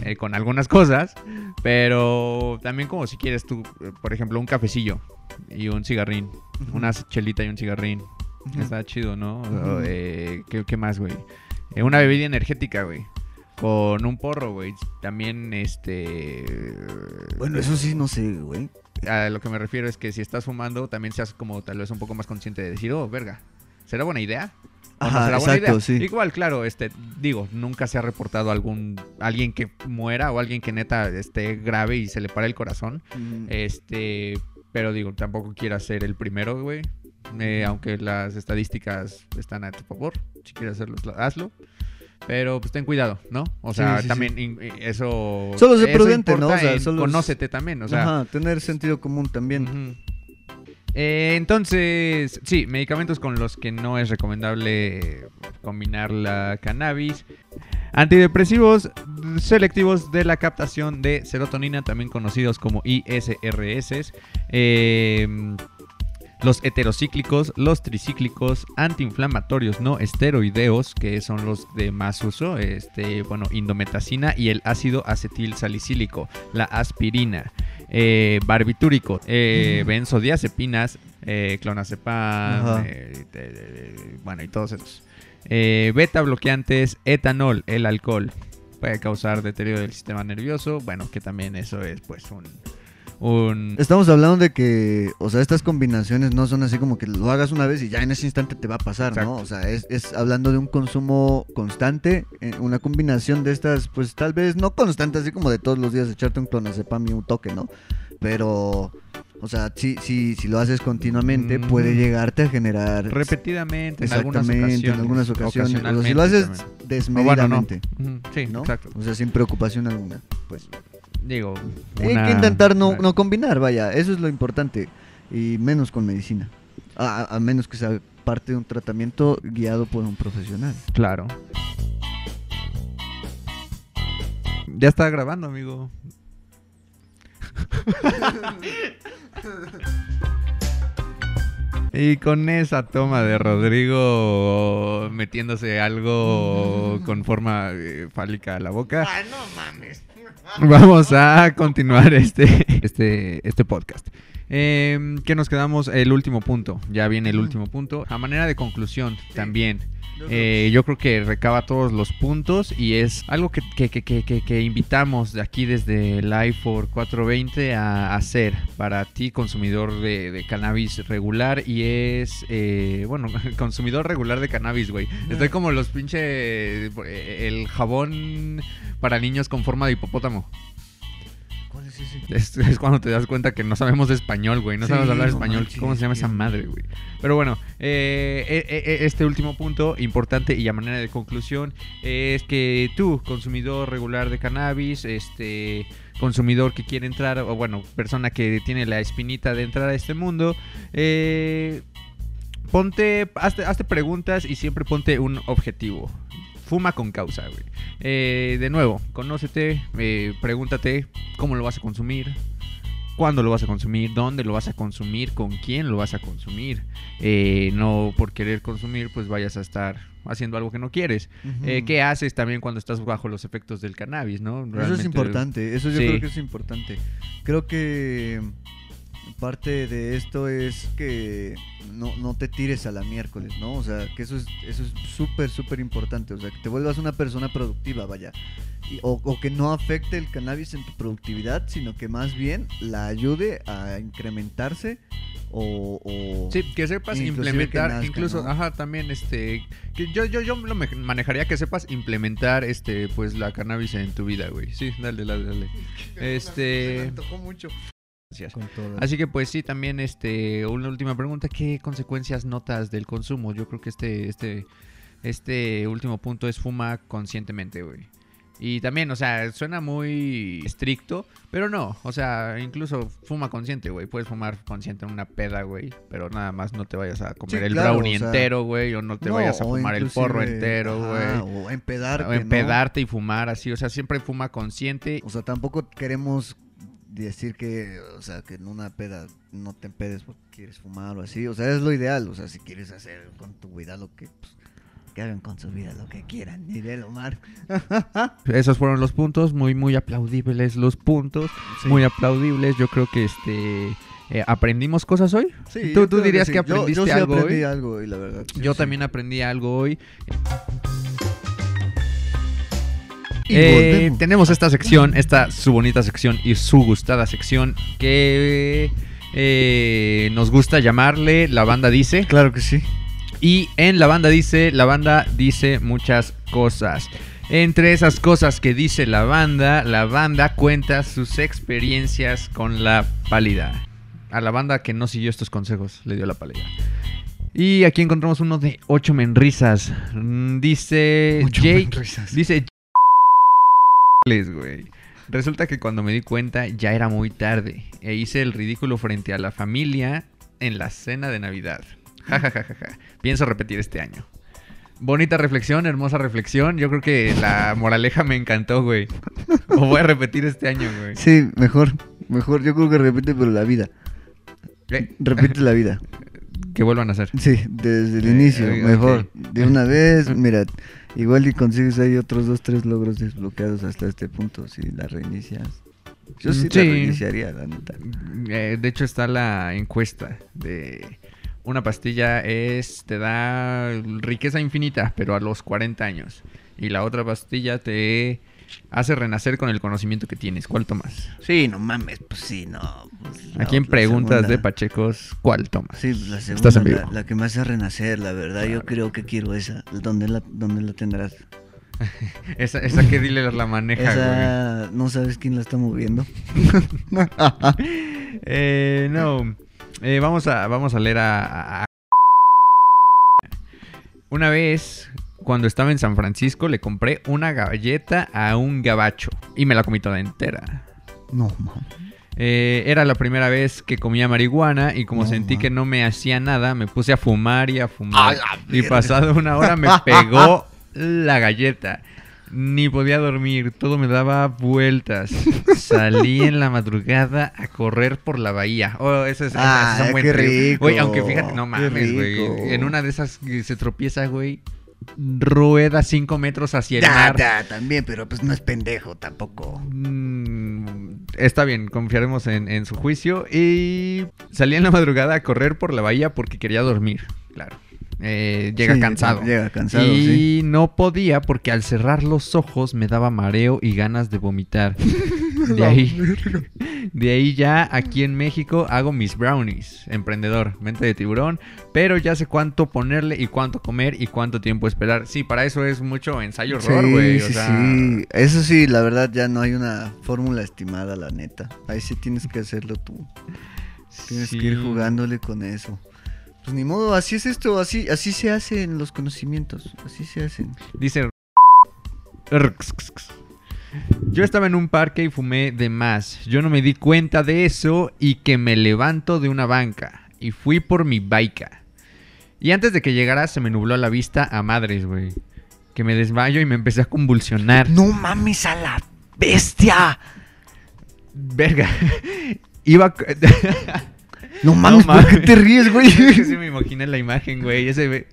Eh, con algunas cosas. Pero también como si quieres tú, por ejemplo, un cafecillo y un cigarrín. Una chelita y un cigarrín. Está chido, ¿no? Eh, ¿qué, qué más, güey? Eh, una bebida energética, güey. Con un porro, güey. También, este... Bueno, eso sí, no sé, güey. A lo que me refiero es que si estás fumando, también seas como tal vez un poco más consciente de decir, oh, verga, ¿será buena idea? ¿O no Ajá, será buena exacto, idea? sí. Igual, claro, este, digo, nunca se ha reportado algún, alguien que muera o alguien que neta esté grave y se le para el corazón. Mm, Este, pero digo, tampoco quieras ser el primero, güey. Eh, aunque las estadísticas están a tu favor. Si quieres hacerlo, hazlo. Pero pues ten cuidado, ¿no? O sea, Sí, sí, también in- eso. Solo eso prudente, ¿no? O sea, solo Conócete también, o sea. Ajá, tener sentido común también. Ujú. Eh, entonces, sí, medicamentos con los que no es recomendable combinar la cannabis. Antidepresivos selectivos de la captación de serotonina, también conocidos como ISRS. Eh, los heterocíclicos, los tricíclicos, antiinflamatorios no esteroideos, que son los de más uso, este, bueno, indometacina y el ácido acetil salicílico, la aspirina, eh, barbitúrico, eh, Mm. benzodiazepinas, eh, clonazepam, eh, te- bueno, y todos esos. Eh, beta bloqueantes, etanol, el alcohol. Puede causar deterioro del sistema nervioso. Bueno, que también eso es pues un... un Estamos hablando de que, o sea, estas combinaciones no son así como que lo hagas una vez y ya en ese instante te va a pasar, Exacto. ¿no? O sea, es, es hablando de un consumo constante, eh, una combinación de estas, pues tal vez no constante, así como de todos los días echarte un clonazepam y un toque, ¿no? Pero, o sea, si, si, si lo haces continuamente, Mm. puede llegarte a generar... repetidamente en algunas Exactamente, ocasiones. en algunas ocasiones. O sea, si lo haces también. O bueno, no. desmedidamente, Sí, ¿no? exacto. O sea, sin preocupación alguna, pues... Digo, Hay que intentar no, no combinar, vaya, eso es lo importante. Y menos con medicina. A, menos que sea parte de un tratamiento guiado por un profesional. Claro. Ya está grabando, amigo. (laughs) Y con esa toma de Rodrigo metiéndose algo con forma eh, fálica a la boca. no mames! Vamos a continuar este, este, este podcast. Eh, que nos quedamos el último punto. Ya viene el último punto. A manera de conclusión también. eh, yo creo que recaba todos los puntos y es algo que, que, que, que, invitamos de aquí desde Life for 420 a hacer para ti, consumidor de, de cannabis regular. Y es, eh, bueno, (laughs) consumidor regular de cannabis, güey. Estoy como los pinche. eh, El jabón para niños con forma de hipopótamo. ¿Cuál es ese? Es, es cuando te das cuenta que no sabemos español, güey. No Sí, sabemos hablar no español. manches, ¿Cómo se llama esa madre, güey? Pero bueno, eh, eh, eh, este último punto importante y a manera de conclusión es que tú, consumidor regular de cannabis, este consumidor que quiere entrar, o bueno, persona que tiene la espinita de entrar a este mundo, eh, ponte, hazte, hazte preguntas y siempre ponte un objetivo. Fuma con causa, güey. Eh, de nuevo, conócete, eh, pregúntate cómo lo vas a consumir, cuándo lo vas a consumir, dónde lo vas a consumir, con quién lo vas a consumir. Eh, no por querer consumir, pues vayas a estar haciendo algo que no quieres. Eh. ¿Qué haces también cuando estás bajo los efectos del cannabis, no? Eso es importante, eso yo Sí. creo que es importante. Creo que parte de esto es que no, no te tires a la miércoles, ¿no? O sea, que eso es eso es súper, súper importante. O sea, que te vuelvas una persona productiva, vaya. Y- o, o que no afecte el cannabis en tu productividad, sino que más bien la ayude a incrementarse o... o- Sí, que sepas implementar, que nazca, incluso, ¿no? ajá, también, este, que yo, yo, yo lo me- manejaría que sepas implementar, este, pues, la cannabis en tu vida, güey. Sí, dale, dale, dale. (laughs) Este- me antojó mucho. Con. Así que pues sí, también este una última pregunta, ¿qué consecuencias notas del consumo? Yo creo que este este este último punto es fuma conscientemente, güey. Y también, o sea, suena muy estricto, pero no, o sea, incluso fuma consciente, güey. Puedes fumar consciente en una peda, güey, pero nada más no te vayas a comer Sí, el claro, brownie o sea, entero, güey, o no te No, vayas a fumar el porro entero, güey. O empedarte, O ¿no? empedarte y fumar así, o sea, siempre fuma consciente. O sea, tampoco queremos decir que, o sea, que en una peda no te empedes porque quieres fumar o así. O sea, es lo ideal. O sea, si quieres hacer con tu vida lo que, pues, que hagan con su vida lo que quieran. Ni del Omar. (laughs) Esos fueron los puntos, muy, muy aplaudibles los puntos, Sí. muy aplaudibles. Yo creo que este eh, aprendimos cosas hoy. Sí, ¿Tú- yo tú dirías sí. que Yo- aprendiste yo, sí algo aprendí hoy? algo hoy, la verdad. Yo también aprendí algo hoy. Eh, tenemos esta sección, esta su bonita sección y su gustada sección que eh, nos gusta llamarle La Banda Dice. Claro que sí. Y en La Banda Dice, la banda dice muchas cosas. Entre esas cosas que dice la banda, la banda cuenta sus experiencias con la pálida. A la banda que no siguió estos consejos le dio la pálida. Y aquí encontramos uno de ocho menrisas. Mm, Dice Mucho Jake. Dice güey. Resulta que cuando me di cuenta ya era muy tarde e hice el ridículo frente a la familia en la cena de Navidad. Ja, ja, ja, ja, ja. Pienso repetir este año. Bonita reflexión, hermosa reflexión. Yo creo que la moraleja me encantó, güey. O voy a repetir este año, güey. Sí, mejor. Mejor. Yo creo que repite, pero la vida. Repite la vida. Que vuelvan a hacer. Sí, desde el Eh, inicio, eh, mejor. De una vez, mira, igual y consigues ahí otros dos, tres logros desbloqueados hasta este punto si la reinicias. Yo sí, Sí. la reiniciaría, la neta. Eh, de hecho está la encuesta de una pastilla es te da riqueza infinita, pero a los 40 años. Y la otra pastilla te hace renacer con el conocimiento que tienes. ¿Cuál tomas? Sí, no mames, pues sí, no. Aquí en preguntas de. Pachecos, ¿cuál tomas? Sí, la segunda, Estás en vivo. la que me hace renacer, la verdad. Yo creo que quiero esa. ¿Dónde la, dónde la tendrás? (laughs) Esa, esa que dile la maneja, güey. ¿no sabes quién la está moviendo? (laughs) Eh, no. Eh, vamos, a, vamos a leer a, a- a- Una vez, cuando estaba en San Francisco, le compré una galleta a un gabacho. Y me la comí toda entera. no, mames. Eh, era la primera vez que comía marihuana y como No, sentí que no me hacía nada, me puse a fumar y a fumar. Y pasado una hora me (laughs) pegó la galleta. Ni podía dormir, todo me daba vueltas. (laughs) Salí en la madrugada a correr por la bahía. Oh, eso es, Ah, es un buen qué trip. rico, Güey, aunque fíjate, no mames, güey. En una de esas que se tropieza, güey, rueda cinco metros hacia el mar. también, pero pues no es pendejo tampoco. Mm, está bien, confiaremos en, en su juicio. Y salí en la madrugada a correr por la bahía porque quería dormir, claro. Eh, llega Sí, cansado. Llega cansado, y sí. no podía porque al cerrar los ojos me daba mareo y ganas de vomitar. (laughs) (laughs) De ahí, (laughs) de ahí ya aquí en México hago mis brownies. Emprendedor, mente de tiburón. Pero ya sé cuánto ponerle y cuánto comer y cuánto tiempo esperar. Sí, para eso es mucho ensayo horror, Sí, güey. sí, sea, sí. Eso sí, la verdad ya no hay una fórmula estimada, la neta. Ahí sí tienes que hacerlo tú. Tienes que ir sí. jugándole con eso. Pues ni modo, así es esto, así, así se hacen los conocimientos, así se hacen. Dice. Yo estaba en un parque y fumé de más. Yo no me di cuenta de eso y que me levanto de una banca. Y fui por mi baica. Y antes de que llegara se me nubló la vista a madres, güey. Que me desmayo y me empecé a convulsionar. No mames a la bestia. Verga. (laughs) Iba... (laughs) No mames, ¿por qué mames. te ríes, güey? (laughs) Es que sí me imaginé la imagen, güey. Ese ve-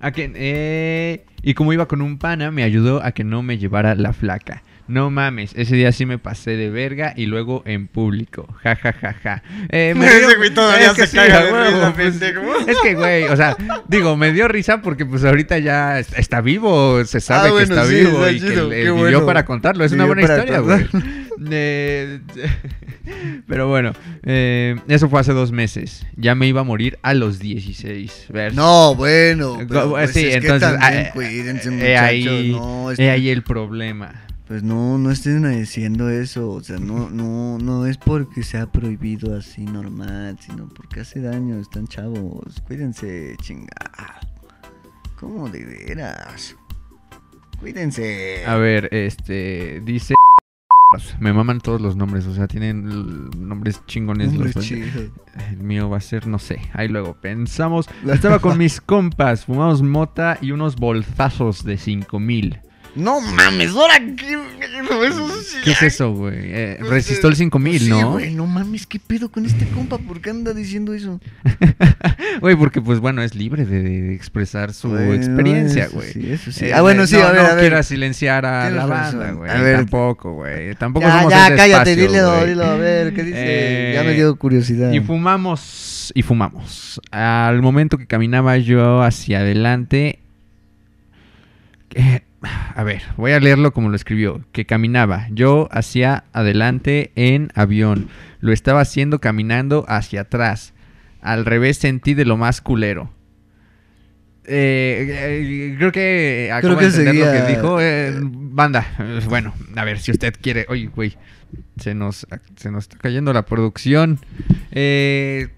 A que, eh, y como iba con un pana, me ayudó a que no me llevara la flaca. No mames, ese día sí me pasé de verga y luego en público. Ja, ja, ja, ja. Eh, me (laughs) Ese dio- güey todavía es que se caga de a huevo, risa, (laughs) pues. Es que, güey, o sea, digo, me dio risa porque pues ahorita ya est- está vivo, se sabe Ah, que está sí, vivo está y que chido, el vivió bueno. para contarlo. Es una buena historia, güey. Eh, (laughs) pero bueno, eh, eso fue hace dos meses. Ya me iba a morir a los 16. Ver- No, bueno. Pero, pues, sí, es que entonces, también ah, cuídense, eh, muchachos, ahí, no, es he que- ahí el problema. Pues no, no estén diciendo eso, o sea, no, no, no es porque sea prohibido así normal, sino porque hace daño, están chavos, cuídense, chingada. ¿Cómo de veras? Cuídense. A ver, este, dice... Me maman todos los nombres, o sea, tienen nombres chingones. Los-. El mío va a ser, no sé, ahí luego pensamos. (laughs) Estaba con mis compas, fumamos mota y unos bolsazos de 5000. No mames, ahora qué. Eso sí- ¿Qué es eso, güey? Eh, resistol eh, 5000, sí, ¿no? güey, no mames, ¿qué pedo con este compa? ¿Por qué anda diciendo eso? (laughs) Güey, porque pues bueno, es libre de, de expresar su Bueno, experiencia, güey. Sí, eso sí. Eh, ah, bueno, sí, no, a ver, no a ver. quiera silenciar a la banda, güey. A ver. Tampoco, güey. Tampoco Ya, somos ya, ese cállate, espacio, dilo, a ver, ¿qué dice? Eh, ya me dio curiosidad. Y fumamos, y fumamos. Al momento que caminaba yo hacia adelante... eh, a ver, voy a leerlo como lo escribió. Que caminaba yo hacia adelante en avión. Lo estaba haciendo caminando hacia atrás. Al revés sentí de lo más culero. Eh, eh, creo que acabo Creo de que entender lo que dijo. Eh, banda, eh, bueno, a ver, si usted quiere... Oye, güey, se nos, se nos está cayendo la producción. Eh,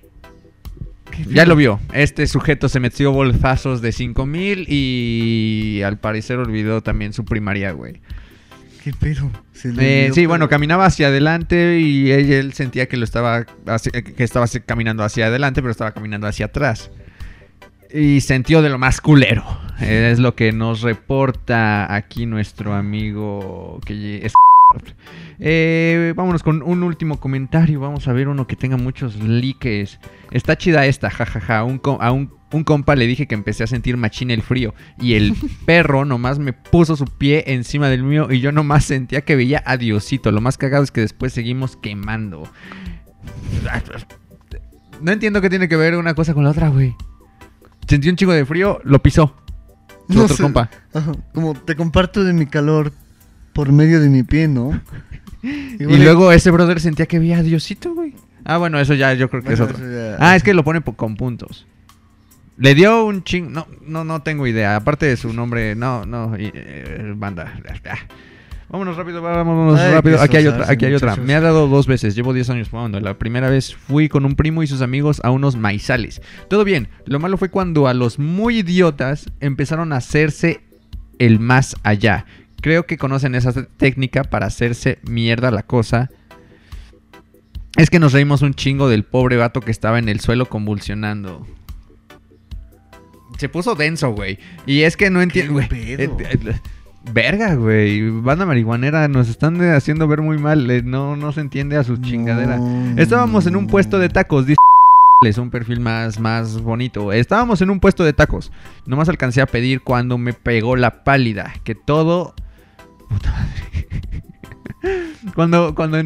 ya lo vio. Este sujeto se metió bolsazos de 5000 y al parecer olvidó también su primaria, güey. ¿Qué pedo? Se le Eh, sí, pedo. bueno, caminaba hacia adelante y él, él sentía que lo estaba hacia- que estaba caminando hacia adelante, pero estaba caminando hacia atrás. Y sintió de lo más culero. Es lo que nos reporta aquí nuestro amigo que es eh, vámonos con un último comentario. Vamos a ver uno que tenga muchos likes. Está chida esta, jajaja. Un, co- a un, un compa le dije que empecé a sentir machín el frío. Y el (laughs) perro nomás me puso su pie encima del mío. Y yo nomás sentía que veía a Diosito. Lo más cagado es que después seguimos quemando. No entiendo qué tiene que ver una cosa con la otra, güey. Sentí un chingo de frío, lo pisó. No otro sé. compa. Ajá, Como te comparto de mi calor por medio de mi pie, ¿no? (laughs) Y luego ese brother sentía que veía a Diosito, güey. Ah, bueno, eso ya yo creo que es otro. Ah, es que lo pone po- con puntos. Le dio un ching... No, no, no tengo idea. Aparte de su nombre, no, no. y, eh, banda. Ah. Vámonos rápido, vámonos Ay, rápido. Aquí hay otra, aquí hay otra. Me ha dado dos veces. Llevo 10 años fumando. La primera vez fui con un primo y sus amigos a unos maizales. Todo bien. Lo malo fue cuando a los muy idiotas empezaron a hacerse el más allá. Creo que conocen esa técnica para hacerse mierda la cosa. Es que nos reímos un chingo del pobre vato que estaba en el suelo convulsionando. Se puso denso, güey. Y es que no entiendo, güey. pedo? Eh, eh, Verga, güey. Banda marihuanera, nos están eh, haciendo ver muy mal. eh, No, no se entiende a su chingadera. Estábamos en un puesto de tacos. dice es un perfil más, más bonito. Estábamos en un puesto de tacos. Nomás alcancé a pedir cuando me pegó la pálida. Que todo. Puta madre. (laughs) cuando, cuando.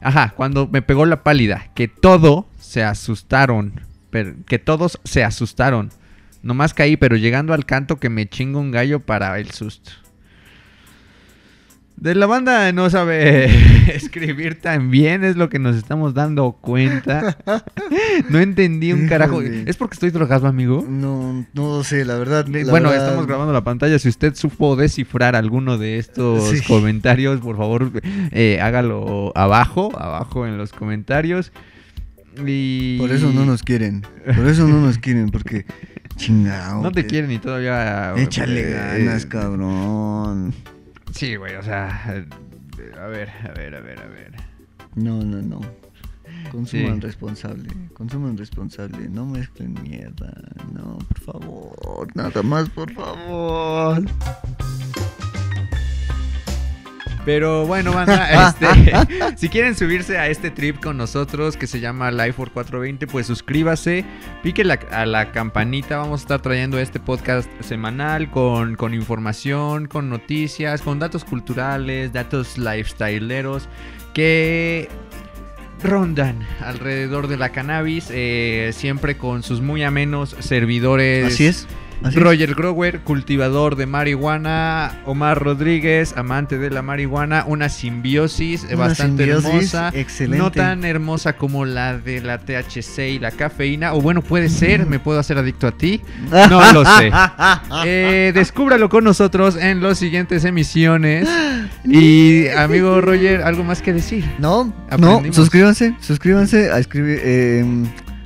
Ajá, cuando me pegó la pálida. Que todo se asustaron. Que todos se asustaron. Nomás caí, pero llegando al canto que me chingo un gallo para el susto. De la banda no sabe (laughs) escribir tan bien, es lo que nos estamos dando cuenta. No entendí un carajo. ¿Es porque estoy drogado, amigo? No, no lo sé, la verdad. la bueno, verdad- estamos grabando la pantalla. Si usted supo descifrar alguno de estos Sí. comentarios, por favor, eh, hágalo abajo, abajo en los comentarios. Y... Por eso no nos quieren. Por eso no nos quieren, porque. (laughs) Chingado. No te quieren y todavía... Échale eh, ganas, cabrón. Sí, güey, o sea... eh, A ver, a ver, a ver, a ver. No, no, no. Consuman Sí. responsable. Consuman responsable. No mezclen mierda. No, por favor. Nada más, por favor. Pero bueno, banda, (laughs) este, si quieren subirse a este trip con nosotros que se llama Life for 420, pues suscríbase, pique la- a la campanita. Vamos a estar trayendo este podcast semanal con, con información, con noticias, con datos culturales, datos lifestyleeros que rondan alrededor de la cannabis, eh, siempre con sus muy amenos servidores. Así es. Así es. Roger Grower, cultivador de marihuana. Omar Rodríguez, amante de la marihuana. Una simbiosis Una bastante simbiosis hermosa. excelente. No tan hermosa como la de la THC y la cafeína. O bueno, puede ser, me puedo hacer adicto a ti. No lo sé. (laughs) Eh, descúbralo con nosotros en las siguientes emisiones. (gasps) Y amigo Roger, ¿algo más que decir? No, no, suscríbanse, suscríbanse a escribir. eh,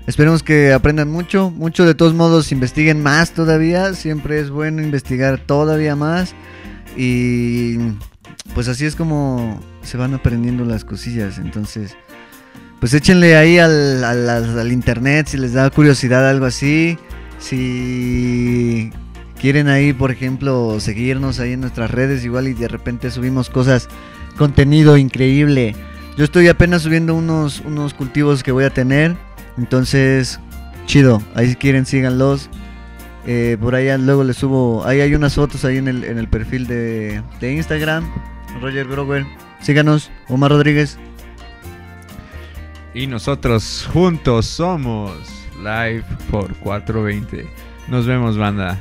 esperemos que aprendan mucho, mucho. De todos modos, investiguen más todavía. Siempre es bueno investigar todavía más. Y pues así es como se van aprendiendo las cosillas. Entonces, pues échenle ahí al, al- internet si les da curiosidad algo así. Si quieren ahí, por ejemplo, seguirnos ahí en nuestras redes, igual y de repente subimos cosas, contenido increíble. Yo estoy apenas subiendo unos, unos cultivos que voy a tener. Entonces, chido. Ahí si quieren, síganlos. Eh, por allá luego les subo. Ahí hay unas fotos ahí en el, en el perfil de, de Instagram. Roger Grower. Síganos. Omar Rodríguez. Y nosotros juntos somos Live por 420. Nos vemos, banda.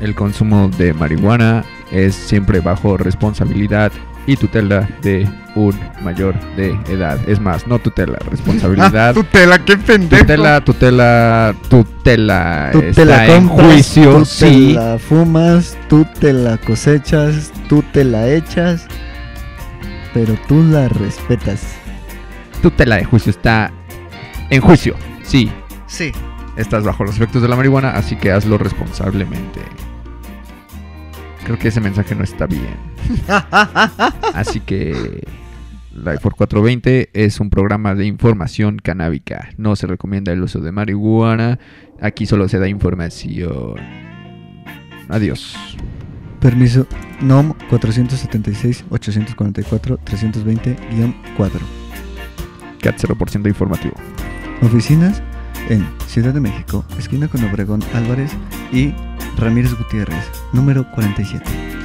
El consumo de marihuana es siempre bajo responsabilidad y tutela de un mayor de edad. Es más, no tutela, (laughs) responsabilidad. tutela, qué pendejo. tutela, tutela, tutela. Tú te está la en compras, juicio, tú sí. te la fumas, tú te la cosechas, tú te la echas, pero tú la respetas. Tutela de juicio está en juicio, sí. Sí. Estás bajo los efectos de la marihuana, así que hazlo responsablemente. Creo que ese mensaje no está bien. (laughs) Así que Life for 420 es un programa de información canábica. No se recomienda el uso de marihuana. Aquí solo se da información. Adiós. Permiso NOM 476-844-320-4. CAT 0% informativo. Oficinas en Ciudad de México, esquina con Obregón Álvarez y Ramírez Gutiérrez, número 47. (laughs)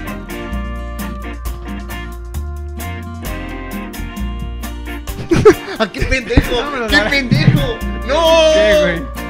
¡Ah, qué pendejo! ¡Qué pendejo! ¡No! ¿Qué, güey?